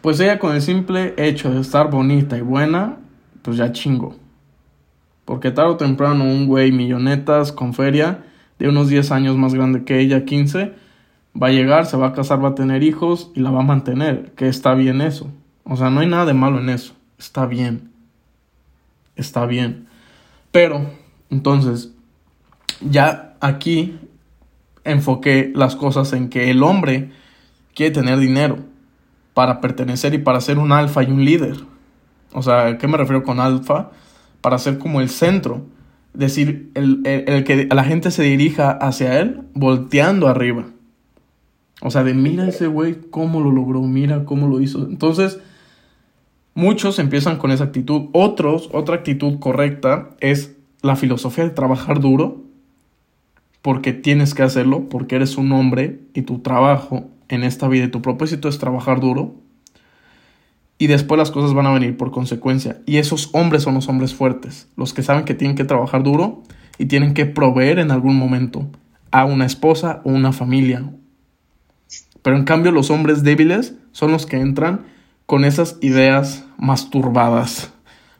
pues ella con el simple hecho de estar bonita y buena, pues ya chingo. Porque tarde o temprano un güey millonetas con feria, de unos 10 años más grande que ella, 15, va a llegar, se va a casar, va a tener hijos y la va a mantener. Que está bien eso. O sea, no hay nada de malo en eso. Está bien. Está bien. Pero, entonces, ya aquí enfoqué las cosas en que el hombre quiere tener dinero para pertenecer y para ser un alfa y un líder. O sea, ¿a qué me refiero con alfa? Para ser como el centro. Decir, el, el que la gente se dirija hacia él volteando arriba. O sea, de mira ese güey cómo lo logró, mira cómo lo hizo. Entonces, Muchos empiezan con esa actitud. Otros, otra actitud correcta es la filosofía de trabajar duro, porque tienes que hacerlo, porque eres un hombre y tu trabajo en esta vida y tu propósito es trabajar duro. Y después las cosas van a venir por consecuencia. Y esos hombres son los hombres fuertes, los que saben que tienen que trabajar duro y tienen que proveer en algún momento a una esposa o una familia. Pero en cambio los hombres débiles son los que entran con esas ideas masturbadas.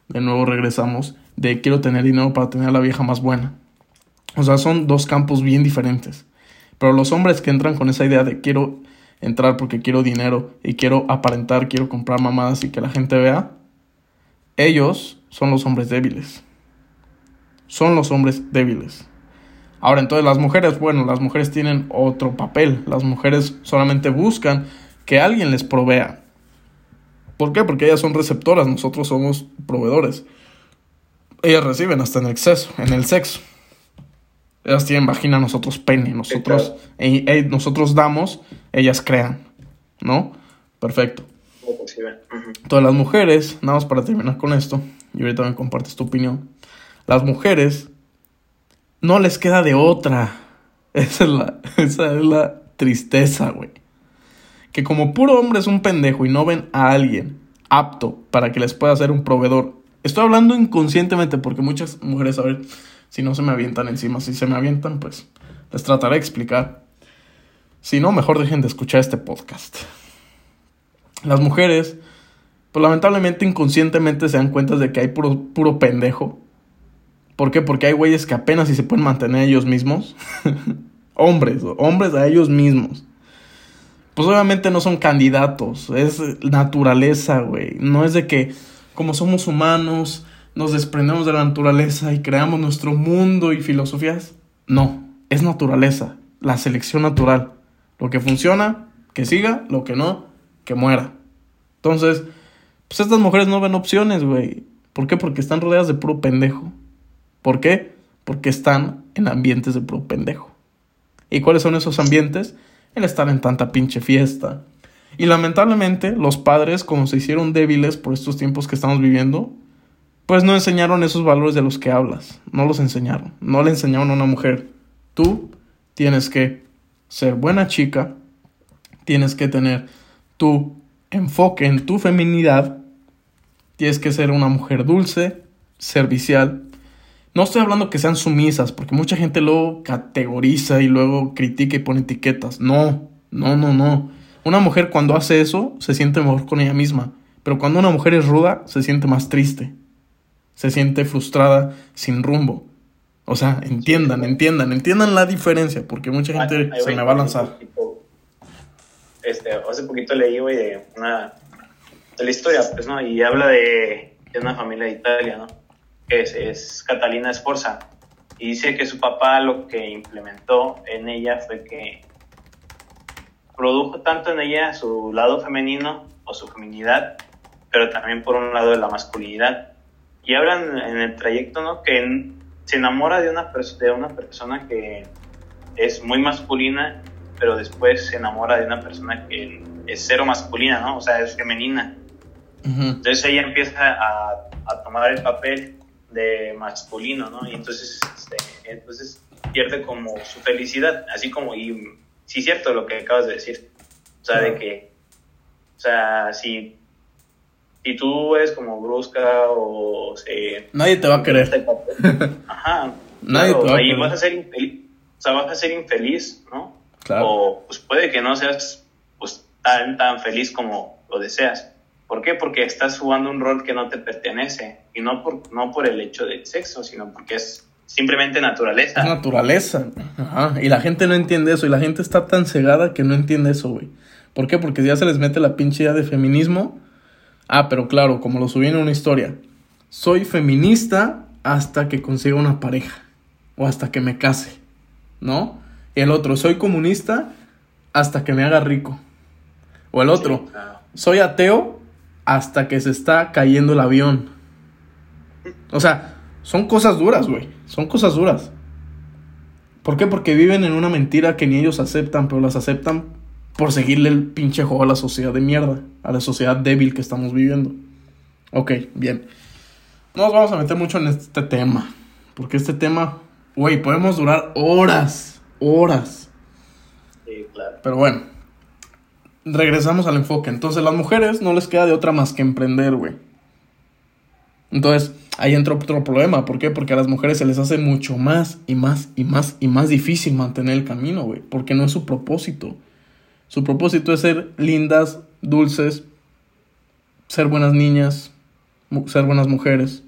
De nuevo regresamos de quiero tener dinero para tener a la vieja más buena. O sea, son dos campos bien diferentes. Pero los hombres que entran con esa idea de quiero entrar porque quiero dinero y quiero aparentar, quiero comprar mamadas y que la gente vea, ellos son los hombres débiles. son los hombres débiles. Ahora, entonces las mujeres, bueno, las mujeres tienen otro papel. Las mujeres solamente buscan que alguien les provea. ¿Por qué? Porque ellas son receptoras, nosotros somos proveedores. Ellas reciben hasta en exceso, en el sexo. Ellas tienen vagina, nosotros pene, nosotros, nosotros damos, ellas crean, ¿no? Perfecto. Todas las mujeres, nada más para terminar con esto, y ahorita me compartes tu opinión, las mujeres no les queda de otra. Esa es la, esa es la tristeza, güey. Que como puro hombre es un pendejo y no ven a alguien apto para que les pueda ser un proveedor. Estoy hablando inconscientemente porque muchas mujeres, a ver, si no se me avientan encima, si se me avientan, pues les trataré de explicar. Si no, mejor dejen de escuchar este podcast. Las mujeres, pues lamentablemente inconscientemente se dan cuenta de que hay puro, puro pendejo ¿Por qué? Porque hay güeyes que apenas si se pueden mantener ellos mismos. hombres, hombres a ellos mismos. Pues obviamente no son candidatos, es naturaleza, güey. No es de que como somos humanos nos desprendemos de la naturaleza y creamos nuestro mundo y filosofías. No, es naturaleza, la selección natural. Lo que funciona, que siga, lo que no, que muera. Entonces, pues estas mujeres no ven opciones, güey. ¿Por qué? Porque están rodeadas de puro pendejo. ¿Por qué? Porque están en ambientes de pro pendejo. ¿Y cuáles son esos ambientes? El estar en tanta pinche fiesta. Y lamentablemente los padres, como se hicieron débiles por estos tiempos que estamos viviendo, pues no enseñaron esos valores de los que hablas. No los enseñaron. No le enseñaron a una mujer. Tú tienes que ser buena chica. Tienes que tener tu enfoque en tu feminidad. Tienes que ser una mujer dulce, servicial, no estoy hablando que sean sumisas, porque mucha gente lo categoriza y luego critica y pone etiquetas. No, no, no, no. Una mujer cuando hace eso se siente mejor con ella misma, pero cuando una mujer es ruda se siente más triste, se siente frustrada, sin rumbo. O sea, entiendan, entiendan, entiendan la diferencia, porque mucha gente se me va a lanzar. Este, hace poquito leí, güey, de una de la historia, pues, ¿no? Y habla de, de una familia de Italia, ¿no? Que es, Catalina Esforza, y dice que su papá lo que implementó en ella fue que produjo tanto en ella su lado femenino o su feminidad, pero también por un lado de la masculinidad. Y hablan en el trayecto, ¿no? Que se enamora de una, de una persona que es muy masculina, pero después se enamora de una persona que es cero masculina, ¿no? O sea, es femenina. Entonces ella empieza a, a tomar el papel de masculino, ¿no? Y entonces, este, entonces pierde como su felicidad, así como, y sí es cierto lo que acabas de decir, o sea, de que, o sea, si, si tú eres como brusca o. Nadie te va a querer. Ajá. Nadie te va a querer. vas a ser infeliz, o sea, vas a ser infeliz, ¿no? Claro. O pues puede que no seas pues tan, tan feliz como lo deseas. ¿Por qué? Porque estás jugando un rol que no te pertenece y no por, no por el hecho del sexo, sino porque es simplemente naturaleza. Es naturaleza. Ajá. Y la gente no entiende eso y la gente está tan cegada que no entiende eso, güey. ¿Por qué? Porque ya se les mete la pinche idea de feminismo. Ah, pero claro, como lo subí en una historia. Soy feminista hasta que consiga una pareja o hasta que me case, ¿no? Y el otro, soy comunista hasta que me haga rico. O el otro, soy ateo hasta que se está cayendo el avión. O sea, son cosas duras, güey. Son cosas duras. ¿Por qué? Porque viven en una mentira que ni ellos aceptan, pero las aceptan por seguirle el pinche juego a la sociedad de mierda, a la sociedad débil que estamos viviendo. Ok, bien. No nos vamos a meter mucho en este tema, porque este tema, güey, podemos durar horas, horas. Sí, claro. Pero bueno, regresamos al enfoque. Entonces, las mujeres no les queda de otra más que emprender, güey. Entonces, ahí entra otro problema. ¿Por qué? Porque a las mujeres se les hace mucho más y más y más y más difícil mantener el camino, güey. Porque no es su propósito. Su propósito es ser lindas, dulces, ser buenas niñas, ser buenas mujeres,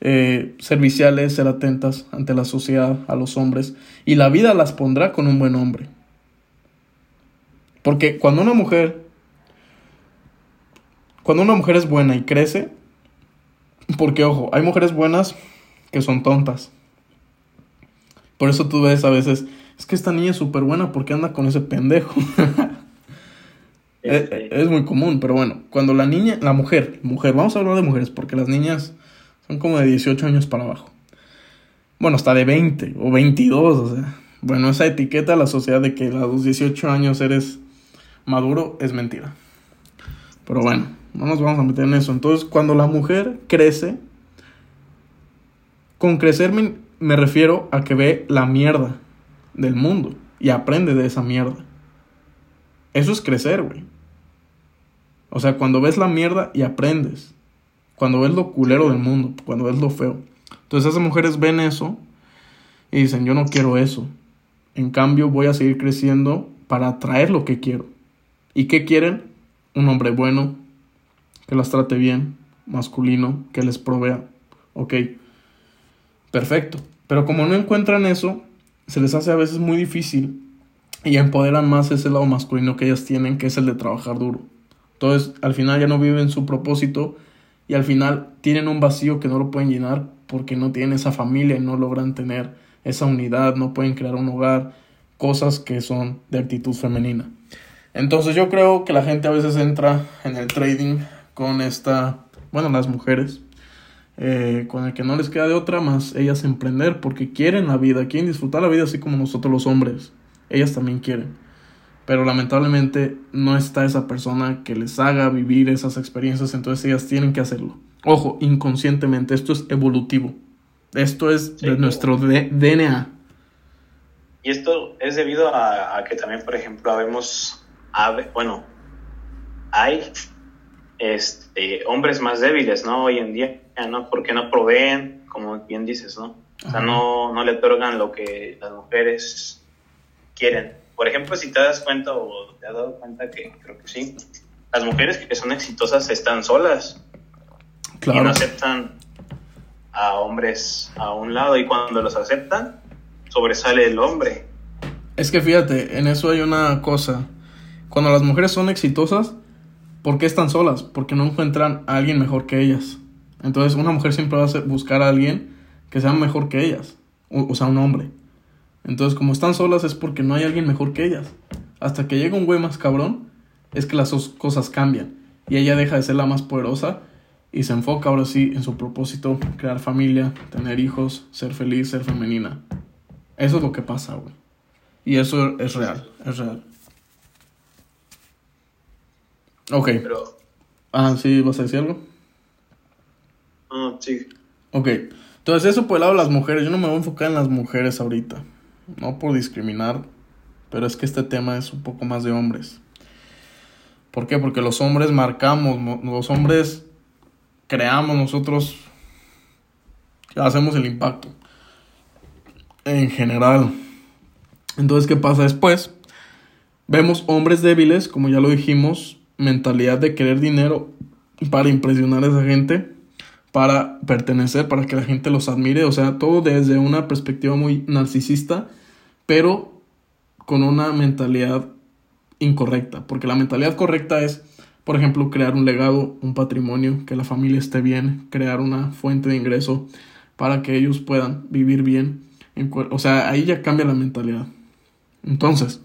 eh, serviciales, ser atentas ante la sociedad, a los hombres. Y la vida las pondrá con un buen hombre. Porque cuando una mujer, cuando una mujer es buena y crece, porque ojo, hay mujeres buenas que son tontas, Por eso tú ves a veces, es que esta niña es súper buena porque anda con ese pendejo. es, es, muy común, pero bueno, cuando la niña, la mujer, mujer, vamos a hablar de mujeres porque las niñas son como de 18 años para abajo. Bueno, hasta de 20 o 22, o sea. Bueno, esa etiqueta a la sociedad de que a los 18 años eres maduro es mentira. Pero bueno, no nos vamos a meter en eso. Entonces, cuando la mujer crece, con crecer me, me refiero a que ve la mierda del mundo y aprende de esa mierda. Eso es crecer, güey. O sea, cuando ves la mierda y aprendes. Cuando ves lo culero del mundo, cuando ves lo feo. Entonces esas mujeres ven eso y dicen, yo no quiero eso. En cambio, voy a seguir creciendo para atraer lo que quiero. ¿Y qué quieren? Un hombre bueno, que las trate bien, masculino, que les provea. Ok, perfecto. Pero como no encuentran eso, se les hace a veces muy difícil y empoderan más ese lado masculino que ellas tienen, que es el de trabajar duro. Entonces, al final ya no viven su propósito y al final tienen un vacío que no lo pueden llenar porque no tienen esa familia y no logran tener esa unidad, no pueden crear un hogar, cosas que son de actitud femenina. Entonces yo creo que la gente a veces entra en el trading con esta, bueno, las mujeres, eh, con el que no les queda de otra más ellas emprender porque quieren la vida, quieren disfrutar la vida así como nosotros los hombres, ellas también quieren. Pero lamentablemente no está esa persona que les haga vivir esas experiencias, entonces ellas tienen que hacerlo. Ojo, inconscientemente, esto es evolutivo. Esto es de nuestro DNA. Y esto es debido a, que también, por ejemplo, habemos, bueno, hay este, hombres más débiles, ¿no? Hoy en día, ¿no? Porque no proveen, como bien dices, ¿no? O sea, no, no le otorgan lo que las mujeres quieren. Por ejemplo, si te das cuenta o te has dado cuenta que creo que sí, las mujeres que son exitosas están solas y no aceptan a hombres a un lado y cuando los aceptan, sobresale el hombre. Es que fíjate, en eso hay una cosa. Cuando las mujeres son exitosas, ¿por qué están solas? Porque no encuentran a alguien mejor que ellas. Entonces una mujer siempre va a buscar a alguien que sea mejor que ellas. O, sea, un hombre. Entonces como están solas es porque no hay alguien mejor que ellas. Hasta que llega un güey más cabrón, es que las dos cosas cambian. Y ella deja de ser la más poderosa y se enfoca ahora sí en su propósito, crear familia, tener hijos, ser feliz, ser femenina. Eso es lo que pasa, güey. Y eso es real, es real. Ok. Pero... Ah, sí, ¿vas a decir algo? Ah, sí. Ok. Entonces eso por el lado de las mujeres. Yo no me voy a enfocar en las mujeres ahorita. No por discriminar. Pero es que este tema es un poco más de hombres. ¿Por qué? Porque los hombres marcamos, los hombres creamos nosotros, hacemos el impacto en general. Entonces, ¿qué pasa después? Vemos hombres débiles, como ya lo dijimos, mentalidad de querer dinero para impresionar a esa gente, para pertenecer, para que la gente los admire, o sea, todo desde una perspectiva muy narcisista, pero con una mentalidad incorrecta, porque la mentalidad correcta es por ejemplo, crear un legado, un patrimonio, que la familia esté bien, crear una fuente de ingreso para que ellos puedan vivir bien. o sea, ahí ya cambia la mentalidad. Entonces,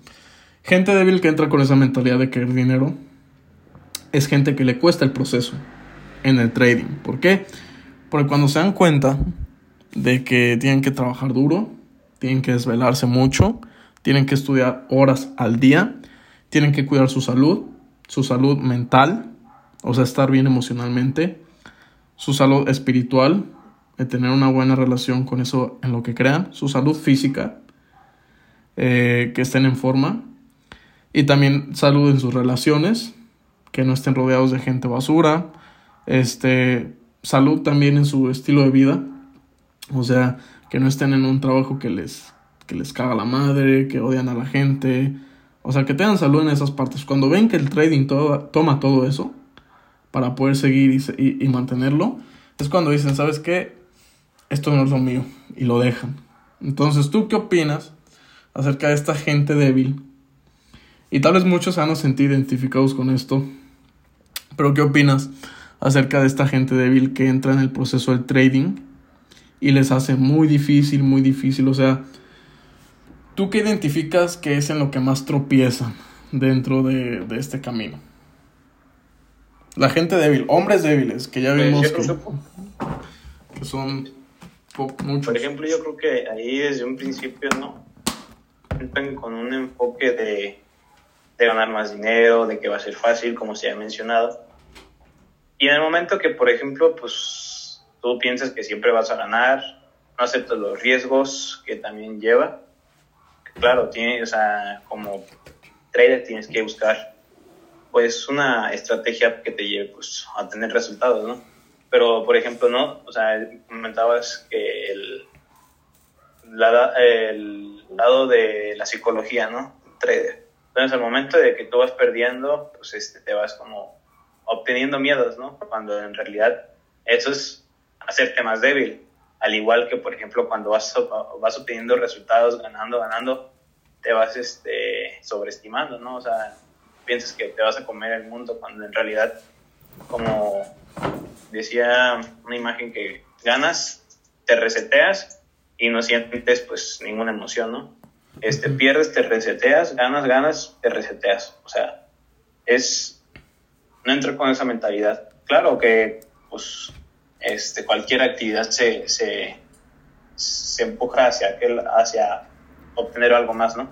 gente débil que entra con esa mentalidad de querer dinero es gente que le cuesta el proceso en el trading. ¿Por qué? Porque cuando se dan cuenta de que tienen que trabajar duro, tienen que desvelarse mucho, tienen que estudiar horas al día, tienen que cuidar su salud, su salud mental, o sea, estar bien emocionalmente, su salud espiritual, tener una buena relación con eso en lo que crean, su salud física, eh, que estén en forma, y también salud en sus relaciones, que no estén rodeados de gente basura, este, salud también en su estilo de vida, o sea, que no estén en un trabajo que les, que les caga la madre, que odian a la gente, o sea, que tengan salud en esas partes. Cuando ven que el trading toma todo eso para poder seguir y, mantenerlo, es cuando dicen, ¿sabes qué? Esto no es lo mío. Y lo dejan. Entonces, ¿tú qué opinas acerca de esta gente débil? Y tal vez muchos se van a sentir identificados con esto. Pero ¿qué opinas acerca de esta gente débil que entra en el proceso del trading y les hace muy difícil, muy difícil? O sea, ¿Tú qué identificas que es en lo que más tropiezan dentro de, de este camino? La gente débil, hombres débiles, que ya Pues, vimos que, son muchos. Por ejemplo, yo creo que ahí desde un principio, ¿no? Entran con un enfoque de, de ganar más dinero, de que va a ser fácil, como se ha mencionado. Y en el momento que, por ejemplo, pues tú piensas que siempre vas a ganar, no aceptas los riesgos que también lleva. Claro, tiene, o sea, como trader tienes que buscar pues una estrategia que te lleve pues a tener resultados, ¿no? Pero, por ejemplo, no, o sea, comentabas que el, la- el lado de la psicología, ¿no? Trader. Entonces, al momento de que tú vas perdiendo, pues este, te vas como obteniendo miedos, ¿no? Cuando en realidad eso es hacerte más débil. Al igual que, por ejemplo, cuando vas, vas obteniendo resultados, ganando, ganando, te vas este, sobreestimando, ¿no? O sea, piensas que te vas a comer el mundo cuando en realidad, como decía una imagen que ganas, te reseteas y no sientes pues ninguna emoción, ¿no? Este, pierdes, te reseteas, ganas, ganas, te reseteas. O sea, es no entrar con esa mentalidad. Claro que pues este, cualquier actividad se, se, se empuja hacia aquel, hacia obtener algo más, ¿no?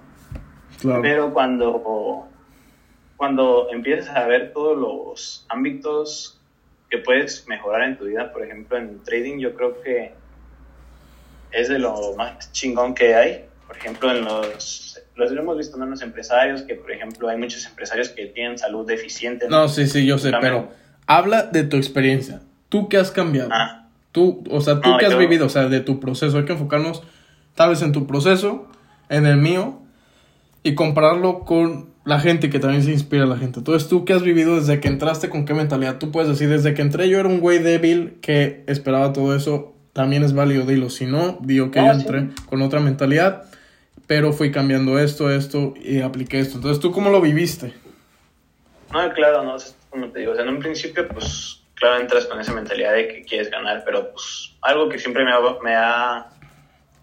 Claro. Pero cuando, cuando empiezas a ver todos los ámbitos que puedes mejorar en tu vida, por ejemplo, en trading, yo creo que es de lo más chingón que hay. Por ejemplo, en los, los hemos visto en los empresarios, que por ejemplo hay muchos empresarios que tienen salud deficiente. No, sí, sí, yo sé, También. pero habla de tu experiencia. ¿Tú qué has cambiado? Ah, Tú, o sea, tú No, qué has yo- vivido, o sea, de tu proceso. Hay que enfocarnos tal vez en tu proceso, en el mío, y compararlo con la gente que también se inspira a la gente. Entonces, tú qué has vivido desde que entraste, con qué mentalidad. Tú puedes decir, desde que entré yo era un güey débil que esperaba todo eso. También es válido, dilo. Si no, digo que No, yo sí. entré con otra mentalidad, pero fui cambiando esto, esto y apliqué esto. Entonces, ¿tú cómo lo viviste? No, claro, no, como te digo, o sea, en un principio, pues, claro, entras con esa mentalidad de que quieres ganar, pero pues, algo que siempre me ha, me ha,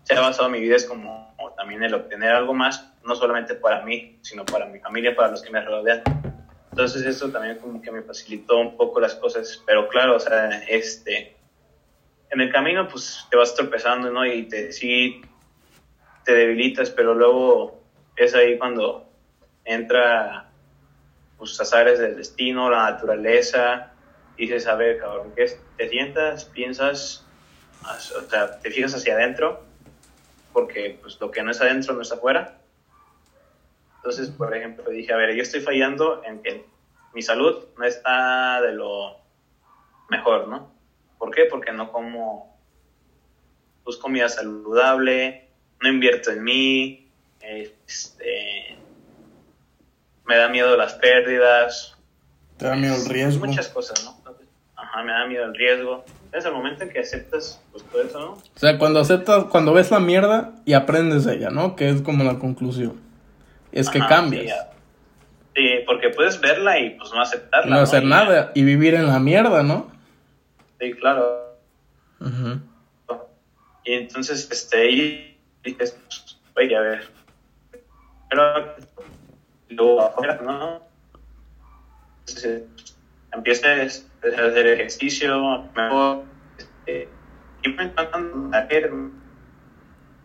se ha basado en mi vida es como también el obtener algo más, no solamente para mí, sino para mi familia, para los que me rodean. Entonces, eso también como que me facilitó un poco las cosas, pero claro, o sea, este, en el camino, pues, te vas tropezando, ¿no? Y te, sí, te debilitas, pero luego es ahí cuando entra pues azares del destino, la naturaleza, y dices, a ver, cabrón, ¿qué es? Te sientas, piensas, as- o sea, te fijas hacia adentro, porque pues lo que no es adentro no es afuera. Entonces, por ejemplo, dije, a ver, yo estoy fallando en que mi salud no está de lo mejor, ¿no? ¿Por qué? Porque no como pues comida saludable, no invierto en mí, este, me da miedo las pérdidas, ¿Te da miedo el riesgo? muchas cosas, ¿no? Ajá, me da miedo el riesgo. Es el momento en que aceptas pues todo eso, ¿no? O sea, cuando aceptas, cuando ves la mierda y aprendes de ella, ¿no? Que es como la conclusión. Es que cambias. Sí, porque puedes verla y pues no aceptarla. no hacer Y- nada y vivir en la mierda, ¿no? Sí, claro. Ujú. Y entonces, este, y dije, pues, oye, a ver. Pero luego afuera, ¿no? Entonces, empieces a hacer ejercicio, mejor, este, y me encantan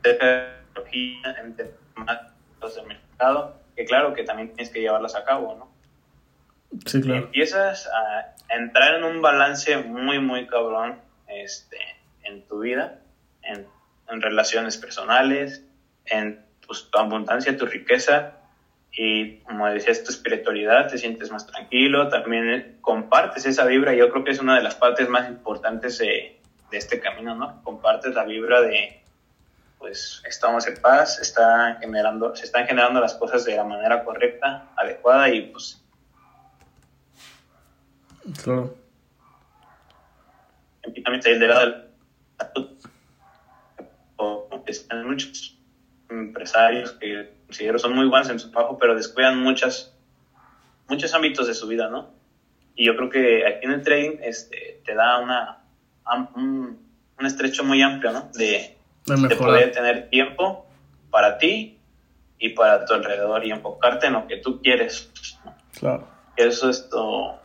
tecnología, entre más del mercado, que claro que también tienes que llevarlas a cabo, ¿no? Sí, y claro. empiezas a entrar en un balance muy, muy cabrón este, en tu vida, en, en relaciones personales, en pues, tu abundancia, tu riqueza y, como decías, tu espiritualidad, te sientes más tranquilo, también eh, compartes esa vibra. Yo creo que es una de las partes más importantes de, de este camino, ¿no? Compartes la vibra de, pues, estamos en paz, está generando, se están generando las cosas de la manera correcta, adecuada y, pues, Claro. empíricamente el de lado de la salud. O están muchos empresarios que considero son muy buenos en su trabajo, pero descuidan muchas, muchos ámbitos de su vida, ¿no? Y yo creo que aquí en el trading este, te da una, un, un estrecho muy amplio, ¿no? De, De poder tener tiempo para ti y para tu alrededor y enfocarte en lo que tú quieres. Claro. Eso es lo,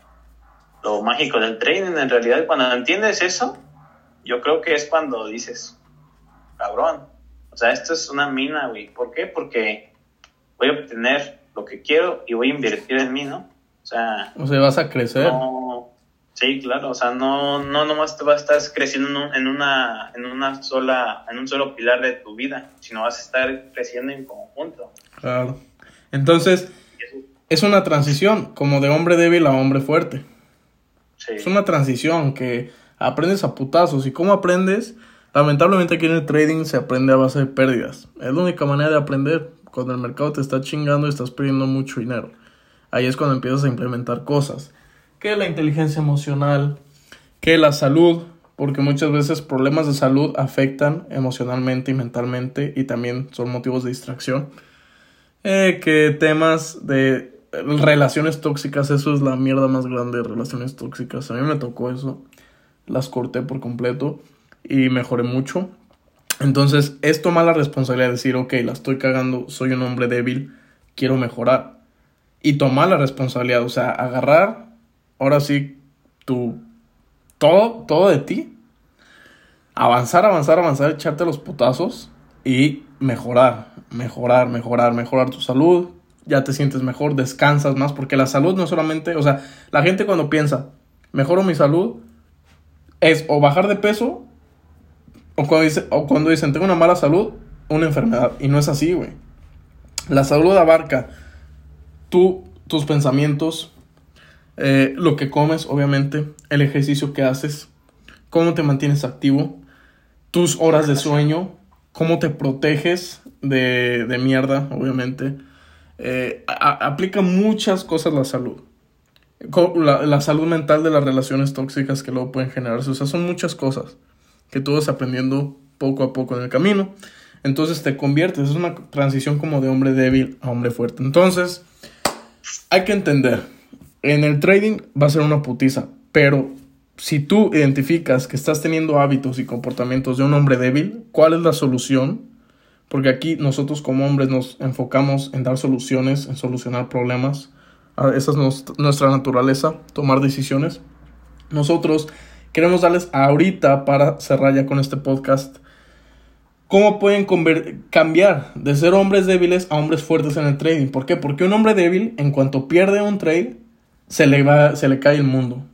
lo mágico del trading. En realidad, cuando entiendes eso, yo creo que es cuando dices, cabrón, o sea, esto es una mina, güey. ¿Por qué? Porque voy a obtener lo que quiero y voy a invertir en mí, ¿no? O sea... O sea, vas a crecer. sí, claro, o sea, no, no nomás te vas a estar creciendo en una, en una sola, en un solo pilar de tu vida, sino vas a estar creciendo en conjunto. Claro. Entonces, es una transición, como de hombre débil a hombre fuerte. Sí. Es una transición que aprendes a putazos. ¿Y cómo aprendes? Lamentablemente aquí en el trading se aprende a base de pérdidas. Es la única manera de aprender. Cuando el mercado te está chingando y estás perdiendo mucho dinero. Ahí es cuando empiezas a implementar cosas. Que la inteligencia emocional, que la salud, porque muchas veces problemas de salud afectan emocionalmente y mentalmente y también son motivos de distracción. Eh, que temas de relaciones tóxicas, eso es la mierda más grande de relaciones tóxicas. A mí me tocó eso, las corté por completo y mejoré mucho. Entonces es tomar la responsabilidad de decir, ok, la estoy cagando, soy un hombre débil, quiero mejorar. Y tomar la responsabilidad, o sea, agarrar, ahora sí, tu, todo, todo de ti. Avanzar, avanzar, avanzar, echarte los putazos y mejorar, mejorar, mejorar, mejorar tu salud. Ya te sientes mejor, descansas más, porque la salud no solamente, o sea, la gente cuando piensa, mejoro mi salud, es o bajar de peso o cuando, dice, o cuando dicen, tengo una mala salud, una enfermedad. Y no es así, güey. La salud abarca tú, tus pensamientos, eh, lo que comes, obviamente, el ejercicio que haces, cómo te mantienes activo, tus horas de sueño, cómo te proteges de, de mierda, obviamente. Eh, aplica muchas cosas la salud. La, la, salud mental de las relaciones tóxicas que luego pueden generarse. O sea, son muchas cosas que tú vas aprendiendo poco a poco en el camino. Entonces te conviertes, es una transición como de hombre débil a hombre fuerte. Entonces, hay que entender, en el trading va a ser una putiza, pero si tú identificas que estás teniendo hábitos y comportamientos de un hombre débil, ¿cuál es la solución? Porque aquí nosotros como hombres nos enfocamos en dar soluciones, en solucionar problemas. Ah, esa es nuestra naturaleza, tomar decisiones. Nosotros queremos darles ahorita para cerrar ya con este podcast cómo pueden cambiar de ser hombres débiles a hombres fuertes en el trading. ¿Por qué? Porque un hombre débil, en cuanto pierde un trade, se le, va, se le cae el mundo.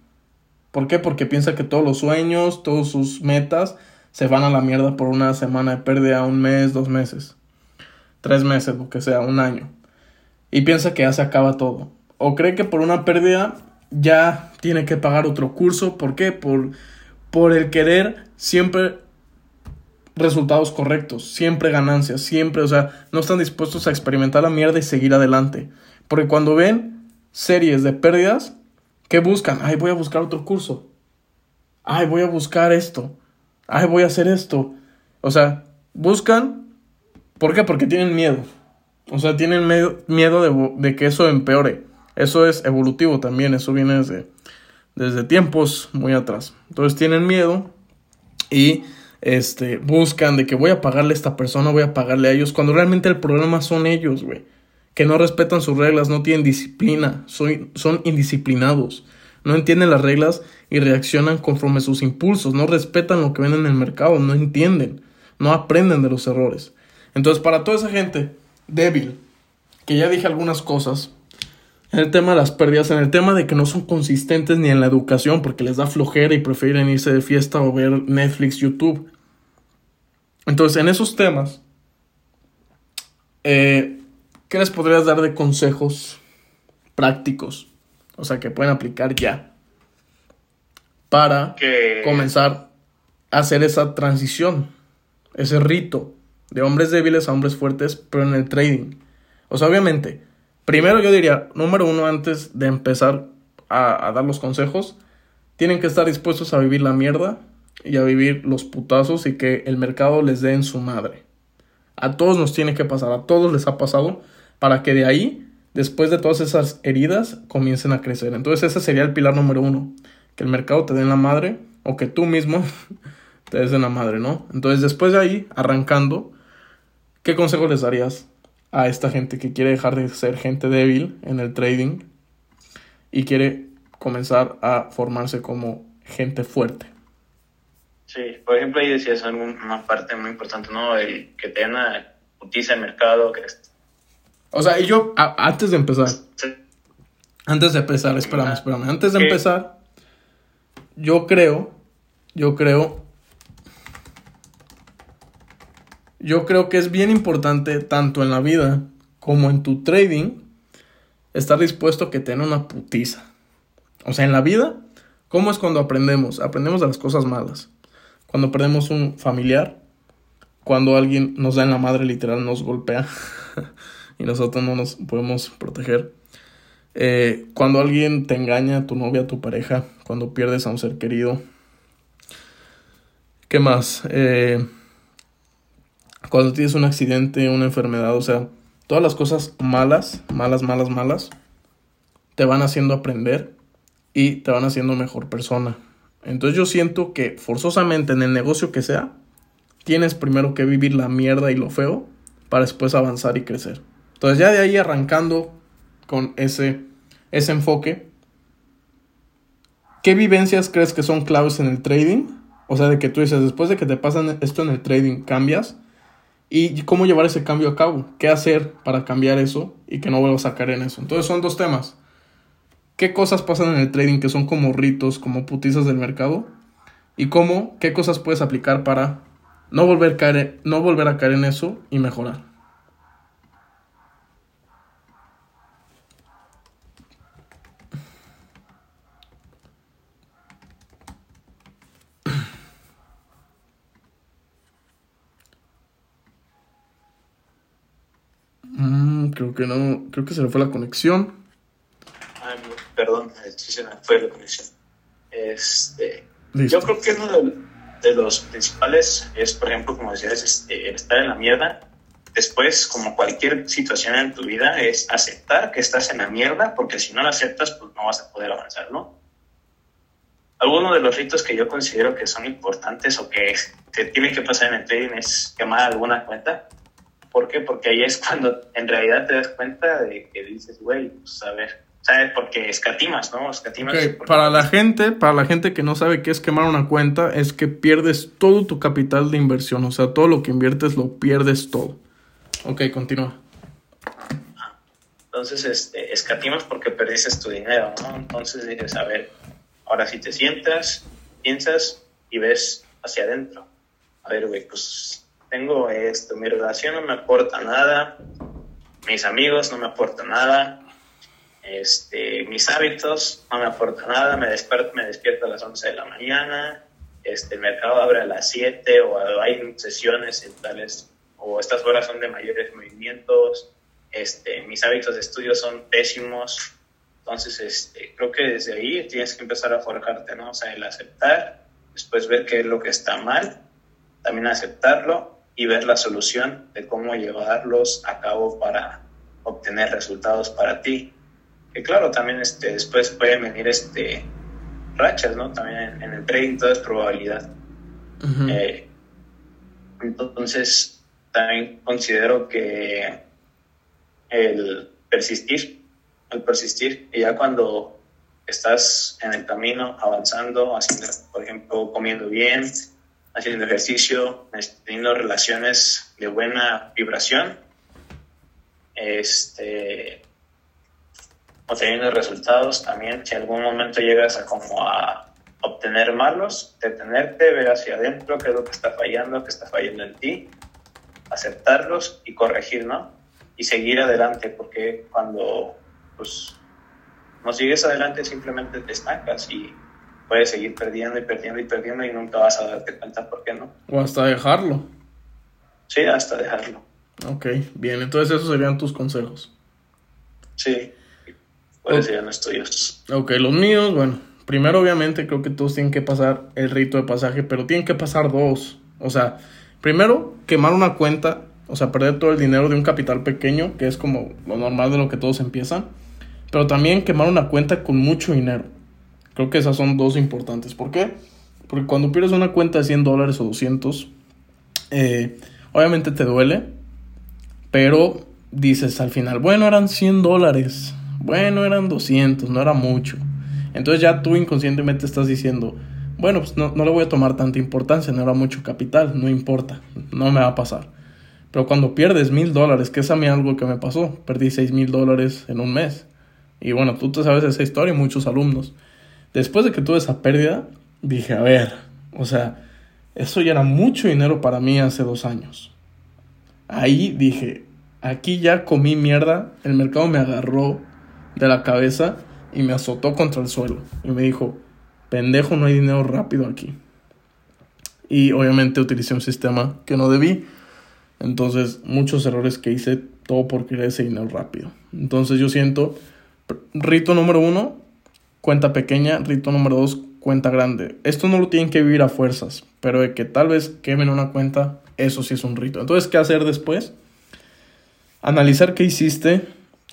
¿Por qué? Porque piensa que todos los sueños, todas sus metas se van a la mierda por una semana de pérdida, un mes, dos meses, tres meses, lo que sea, un año. Y piensa que ya se acaba todo. O cree que por una pérdida ya tiene que pagar otro curso. ¿Por qué? Por, por el querer siempre resultados correctos, siempre ganancias, siempre, o sea, no están dispuestos a experimentar la mierda y seguir adelante. Porque cuando ven series de pérdidas, ¿qué buscan? Ay, voy a buscar otro curso. Ay, voy a buscar esto. Ay, voy a hacer esto. O sea, buscan. ¿Por qué? Porque tienen miedo. O sea, tienen miedo de, de que eso empeore. Eso es evolutivo también, eso viene desde, desde tiempos muy atrás. Entonces tienen miedo y este, buscan de que voy a pagarle a esta persona, voy a pagarle a ellos, cuando realmente el problema son ellos, güey. Que no respetan sus reglas, no tienen disciplina, son, son indisciplinados, no entienden las reglas y reaccionan conforme sus impulsos, no respetan lo que ven en el mercado, no entienden, no aprenden de los errores. Entonces, para toda esa gente débil, que ya dije algunas cosas, en el tema de las pérdidas, en el tema de que no son consistentes ni en la educación porque les da flojera y prefieren irse de fiesta o ver Netflix, YouTube. Entonces, en esos temas, eh, ¿qué les podrías dar de consejos prácticos? O sea, que pueden aplicar ya para comenzar a hacer esa transición, ese rito de hombres débiles a hombres fuertes, pero en el trading. O sea, obviamente, Primero yo diría, número uno, antes de empezar a, dar los consejos, tienen que estar dispuestos a vivir la mierda y a vivir los putazos y que el mercado les dé en su madre. A todos nos tiene que pasar, a todos les ha pasado, para que de ahí, después de todas esas heridas, comiencen a crecer. Entonces ese sería el pilar número uno, que el mercado te dé en la madre o que tú mismo te des en la madre, ¿no? Entonces después de ahí, arrancando, ¿qué consejo les darías? A esta gente que quiere dejar de ser gente débil en el trading y quiere comenzar a formarse como gente fuerte. Sí, por ejemplo, ahí decías una parte muy importante, ¿no? El que tenga utiliza el mercado. Que... O sea, y yo, antes de empezar, antes de empezar, espérame, espérame, antes de empezar, yo creo, yo creo, yo creo que es bien importante, tanto en la vida como en tu trading, estar dispuesto a que tenga una putiza. O sea, en la vida, ¿cómo es cuando aprendemos? Aprendemos de las cosas malas cuando perdemos un familiar, cuando alguien nos da en la madre literal, nos golpea y nosotros no nos podemos proteger. Eh, cuando alguien te engaña, tu novia, tu pareja, cuando pierdes a un ser querido. ¿Qué más? Eh, cuando tienes un accidente, una enfermedad, o sea, todas las cosas malas, malas, malas, malas, te van haciendo aprender y te van haciendo mejor persona. Entonces yo siento que forzosamente en el negocio que sea, tienes primero que vivir la mierda y lo feo para después avanzar y crecer. Entonces ya de ahí arrancando con ese, ese enfoque, ¿qué vivencias crees que son claves en el trading? O sea, de que tú dices, después de que te pasan esto en el trading, cambias. ¿Y cómo llevar ese cambio a cabo? ¿Qué hacer para cambiar eso y que no vuelvas a caer en eso? Entonces son dos temas qué cosas pasan en el trading que son como ritos, como putizas del mercado y cómo, qué cosas puedes aplicar para no volver, caer, no volver a caer en eso y mejorar. Mm, creo que no, creo que se le fue la conexión perdón, se me fue la conexión. Este, yo creo que uno de, los principales es, por ejemplo, como decías, este, estar en la mierda. Después, como cualquier situación en tu vida, es aceptar que estás en la mierda, porque si no la aceptas, pues no vas a poder avanzar, ¿no? Algunos de los ritos que yo considero que son importantes o que se tienen que pasar en el trading es quemar alguna cuenta. ¿Por qué? Porque ahí es cuando en realidad te das cuenta de que dices, güey, pues a ver, ¿sabes? Porque escatimas, ¿no? Escatimas. Para la gente, para la gente que no sabe qué es quemar una cuenta, es que pierdes todo tu capital de inversión, o sea, todo lo que inviertes lo pierdes todo. Ok, continúa. Entonces, este, escatimas porque perdiste tu dinero, ¿no? Entonces dices, a ver, ahora si te sientas, piensas y ves hacia adentro. A ver, güey, pues tengo esto, mi relación no me aporta nada, mis amigos no me aportan nada, este, mis hábitos no me aportan nada, me despierto, me despierto a las 11 de la mañana, este, el mercado abre a las 7 o hay sesiones en tales, o estas horas son de mayores movimientos, este, mis hábitos de estudio son pésimos, entonces este, creo que desde ahí tienes que empezar a forjarte, ¿no? O sea, el aceptar, después ver qué es lo que está mal, también aceptarlo y ver la solución de cómo llevarlos a cabo para obtener resultados para ti que claro, también este, después pueden venir este, rachas, ¿no? También en, el trading todo es probabilidad. Eh, entonces, también considero que el persistir, el persistir, y ya cuando estás en el camino, avanzando, haciendo, por ejemplo, comiendo bien, haciendo ejercicio, teniendo relaciones de buena vibración, este, obteniendo resultados también, si en algún momento llegas a como a obtener malos, detenerte, ver hacia adentro qué es lo que está fallando, qué está fallando en ti, aceptarlos y corregir, ¿no? Y seguir adelante, porque cuando pues no sigues adelante simplemente te estancas y puedes seguir perdiendo y perdiendo y perdiendo y nunca vas a darte cuenta por qué no. O hasta dejarlo. Sí, hasta dejarlo. Ok, bien, entonces esos serían tus consejos. Sí. ¿Cuáles serían los tuyos? Ok, los míos, bueno, primero obviamente creo que todos tienen que pasar el rito de pasaje, pero tienen que pasar dos. O sea, primero quemar una cuenta, o sea, perder todo el dinero de un capital pequeño, que es como lo normal de lo que todos empiezan, pero también quemar una cuenta con mucho dinero. Creo que esas son dos importantes. ¿Por qué? Porque cuando pierdes una cuenta de 100 dólares o 200, eh, obviamente te duele, pero dices al final, bueno, eran 100 dólares, bueno, eran 200, no era mucho. Entonces ya tú inconscientemente estás diciendo, bueno, pues no, no le voy a tomar tanta importancia, no era mucho capital, no importa, no me va a pasar. Pero cuando pierdes mil dólares, que es a mí algo que me pasó, perdí seis mil dólares en un mes. Y bueno, tú te sabes esa historia y muchos alumnos. Después de que tuve esa pérdida, dije, a ver, o sea, eso ya era mucho dinero para mí hace dos años. Ahí dije, aquí ya comí mierda, el mercado me agarró de la cabeza y me azotó contra el suelo. Y me dijo, pendejo, no hay dinero rápido aquí. Y obviamente utilicé un sistema que no debí. Entonces, muchos errores que hice, todo por querer ese dinero rápido. Entonces, yo siento, rito número uno, cuenta pequeña, rito número dos, cuenta grande. Esto no lo tienen que vivir a fuerzas, pero de que tal vez quemen una cuenta, eso sí es un rito. Entonces, ¿qué hacer después? Analizar qué hiciste,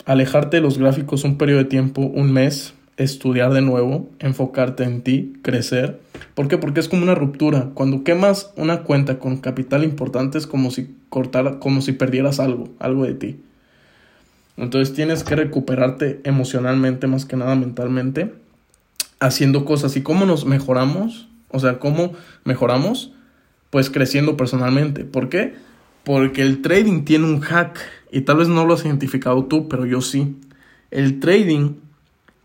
alejarte de los gráficos un periodo de tiempo, un mes, estudiar de nuevo, enfocarte en ti, crecer. ¿Por qué? Porque es como una ruptura. Cuando quemas una cuenta con capital importante es como si cortara, como si perdieras algo, algo de ti. Entonces tienes que recuperarte emocionalmente, más que nada mentalmente, haciendo cosas. ¿Y cómo nos mejoramos? O sea, ¿cómo mejoramos? Pues creciendo personalmente. ¿Por qué? Porque el trading tiene un hack y tal vez no lo has identificado tú, pero yo sí. El trading,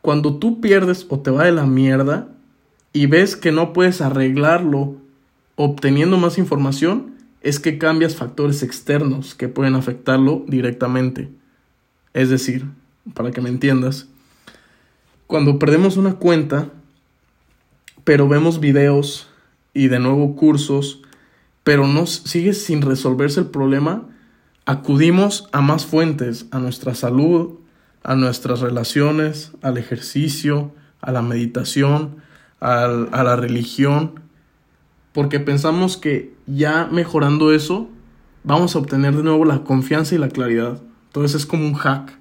cuando tú pierdes o te va de la mierda y ves que no puedes arreglarlo obteniendo más información, es que cambias factores externos que pueden afectarlo directamente. Es decir, para que me entiendas, cuando perdemos una cuenta, pero vemos videos y de nuevo cursos, pero no sigue sin resolverse el problema, acudimos a más fuentes, a nuestra salud, a nuestras relaciones, al ejercicio, a la meditación, a la religión, porque pensamos que ya mejorando eso, vamos a obtener de nuevo la confianza y la claridad. Entonces es como un hack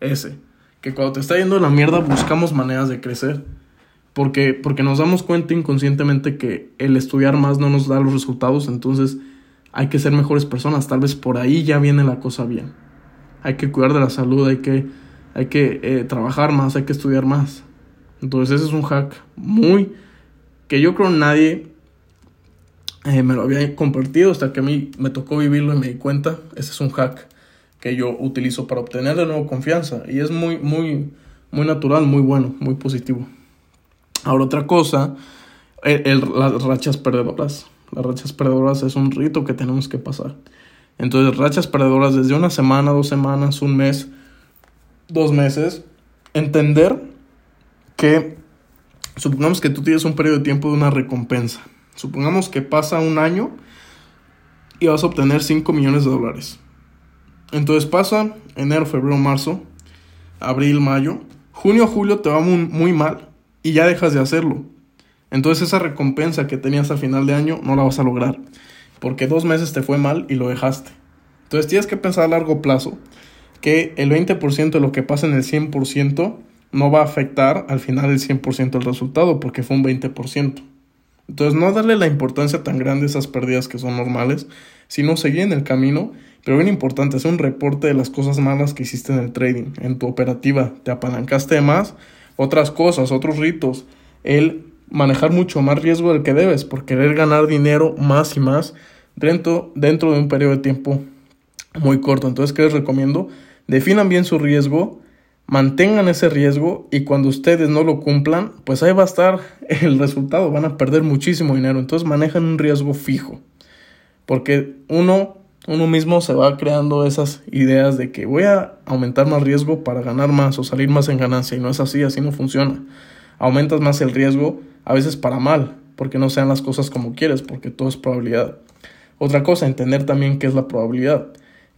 ese. Que cuando te está yendo la mierda buscamos maneras de crecer. Porque, porque nos damos cuenta inconscientemente que el estudiar más no nos da los resultados. Entonces hay que ser mejores personas. Tal vez por ahí ya viene la cosa bien. Hay que cuidar de la salud, hay que, hay que eh, trabajar más, hay que estudiar más. Entonces ese es un hack muy... que yo creo nadie eh, me lo había compartido hasta que a mí me tocó vivirlo y me di cuenta. Ese es un hack yo utilizo para obtener de nuevo confianza. Y es muy, muy, muy natural, muy bueno, muy positivo. Ahora otra cosa, las rachas perdedoras. Las rachas perdedoras es un rito que tenemos que pasar. Entonces, rachas perdedoras desde una semana, dos semanas, un mes, dos meses. Entender que, supongamos que tú tienes un periodo de tiempo de una recompensa. Supongamos que pasa un año y vas a obtener 5 millones de dólares. Entonces pasa enero, febrero, marzo, abril, mayo, junio, julio te va muy, mal y ya dejas de hacerlo. Entonces esa recompensa que tenías a final de año no la vas a lograr porque dos meses te fue mal y lo dejaste. Entonces tienes que pensar a largo plazo que el 20% de lo que pasa en el 100% no va a afectar al final el 100% del resultado porque fue un 20%. Entonces no darle la importancia tan grande a esas pérdidas que son normales, sino seguir en el camino pero bien importante, hacer un reporte de las cosas malas que hiciste en el trading, en tu operativa. Te apalancaste más, otras cosas, otros ritos. El manejar mucho más riesgo del que debes por querer ganar dinero más y más dentro, dentro de un periodo de tiempo muy corto. Entonces, ¿qué les recomiendo? Definan bien su riesgo, mantengan ese riesgo y cuando ustedes no lo cumplan, pues ahí va a estar el resultado, van a perder muchísimo dinero. Entonces manejan un riesgo fijo. Porque uno uno mismo se va creando esas ideas de que voy a aumentar más riesgo para ganar más o salir más en ganancia y no es así, así no funciona. Aumentas más el riesgo a veces para mal, porque no sean las cosas como quieres, porque todo es probabilidad. Otra cosa, entender también qué es la probabilidad.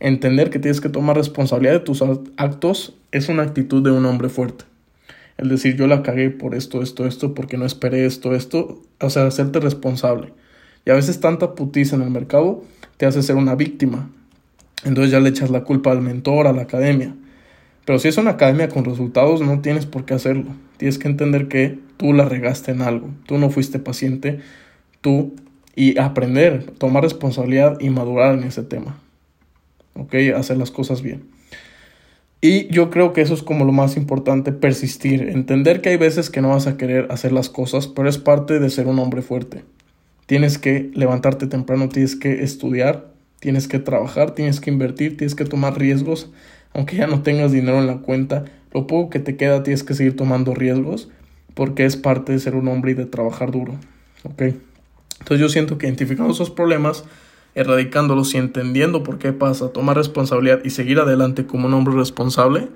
Entender que tienes que tomar responsabilidad de tus actos es una actitud de un hombre fuerte. El decir yo la cagué por esto, esto, esto, porque no esperé esto, esto, o sea, hacerte responsable. Y a veces tanta putiza en el mercado te hace ser una víctima. Entonces ya le echas la culpa al mentor, a la academia. Pero si es una academia con resultados, no tienes por qué hacerlo. Tienes que entender que tú la regaste en algo. Tú no fuiste paciente. Tú y aprender, tomar responsabilidad y madurar en ese tema. ¿Ok? Hacer las cosas bien. Y yo creo que eso es como lo más importante, persistir, entender que hay veces que no vas a querer hacer las cosas, pero es parte de ser un hombre fuerte. Tienes que levantarte temprano, tienes que estudiar, tienes que trabajar, tienes que invertir, tienes que tomar riesgos, aunque ya no tengas dinero en la cuenta, lo poco que te queda tienes que seguir tomando riesgos porque es parte de ser un hombre y de trabajar duro. ¿Ok? Entonces yo siento que identificando esos problemas, erradicándolos y entendiendo por qué pasa, tomar responsabilidad y seguir adelante como un hombre responsable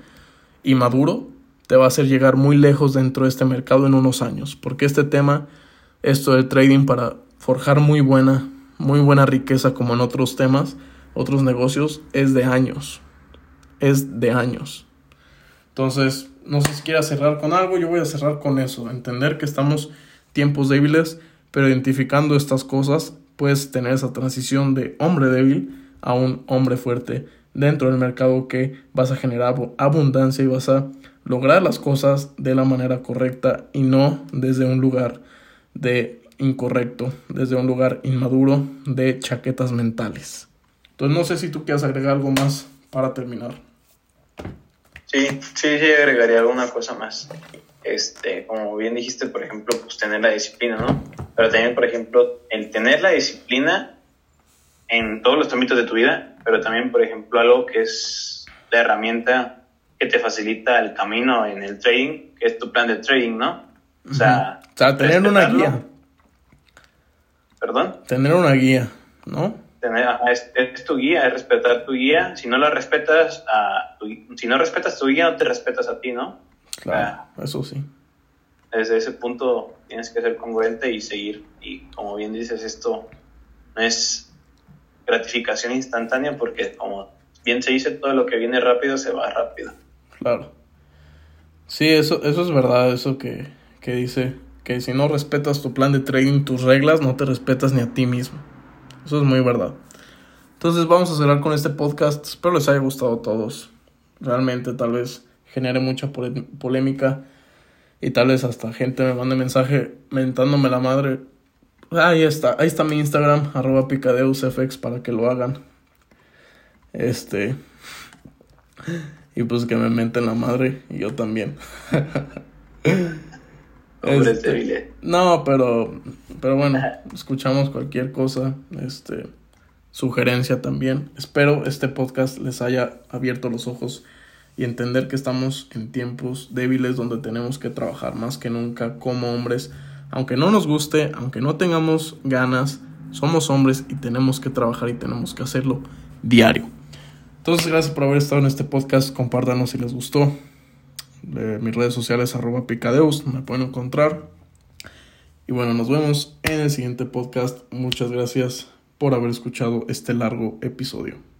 y maduro, te va a hacer llegar muy lejos dentro de este mercado en unos años. Porque este tema, esto del trading para forjar muy buena, muy buena riqueza como en otros temas, otros negocios, es de años. Es de años. Entonces, no sé si quieras cerrar con algo, yo voy a cerrar con eso, entender que estamos tiempos débiles, pero identificando estas cosas puedes tener esa transición de hombre débil a un hombre fuerte dentro del mercado que vas a generar abundancia y vas a lograr las cosas de la manera correcta y no desde un lugar de incorrecto, desde un lugar inmaduro de chaquetas mentales. Entonces no sé si tú quieres agregar algo más para terminar. Sí, sí, sí, agregaría alguna cosa más. Este, como bien dijiste, por ejemplo, pues tener la disciplina, ¿no? Pero también, por ejemplo, el tener la disciplina en todos los ámbitos de tu vida, pero también, por ejemplo, algo que es la herramienta que te facilita el camino en el trading, que es tu plan de trading, ¿no? O sea, o sea tener una guía. ¿Perdón? Tener una guía, ¿no? es, tu guía, es respetar tu guía. Si no la respetas, a si no respetas tu guía, no te respetas a ti, ¿no? Claro, eso sí. Desde ese punto tienes que ser congruente y seguir. Y como bien dices, esto no es gratificación instantánea porque como bien se dice, todo lo que viene rápido se va rápido. Claro. Sí, eso, eso es verdad, eso que, que dice que si no respetas tu plan de trading, tus reglas, no te respetas ni a ti mismo. Eso es muy verdad. Entonces vamos a cerrar con este podcast. Espero les haya gustado a todos. Realmente tal vez genere mucha polémica y tal vez hasta gente me mande mensaje mentándome la madre. Ahí está, ahí está mi Instagram, arroba picadeusfx para que lo hagan. Este. Y pues que me menten la madre y yo también. Este, no, pero, pero bueno, escuchamos cualquier cosa, este, sugerencia también. Espero este podcast les haya abierto los ojos y entender que estamos en tiempos débiles donde tenemos que trabajar más que nunca como hombres. Aunque no nos guste, aunque no tengamos ganas, somos hombres y tenemos que trabajar y tenemos que hacerlo diario. Entonces, gracias por haber estado en este podcast. Compártanos si les gustó de mis redes sociales arroba picadeus, me pueden encontrar. Y bueno, nos vemos en el siguiente podcast. Muchas gracias por haber escuchado este largo episodio.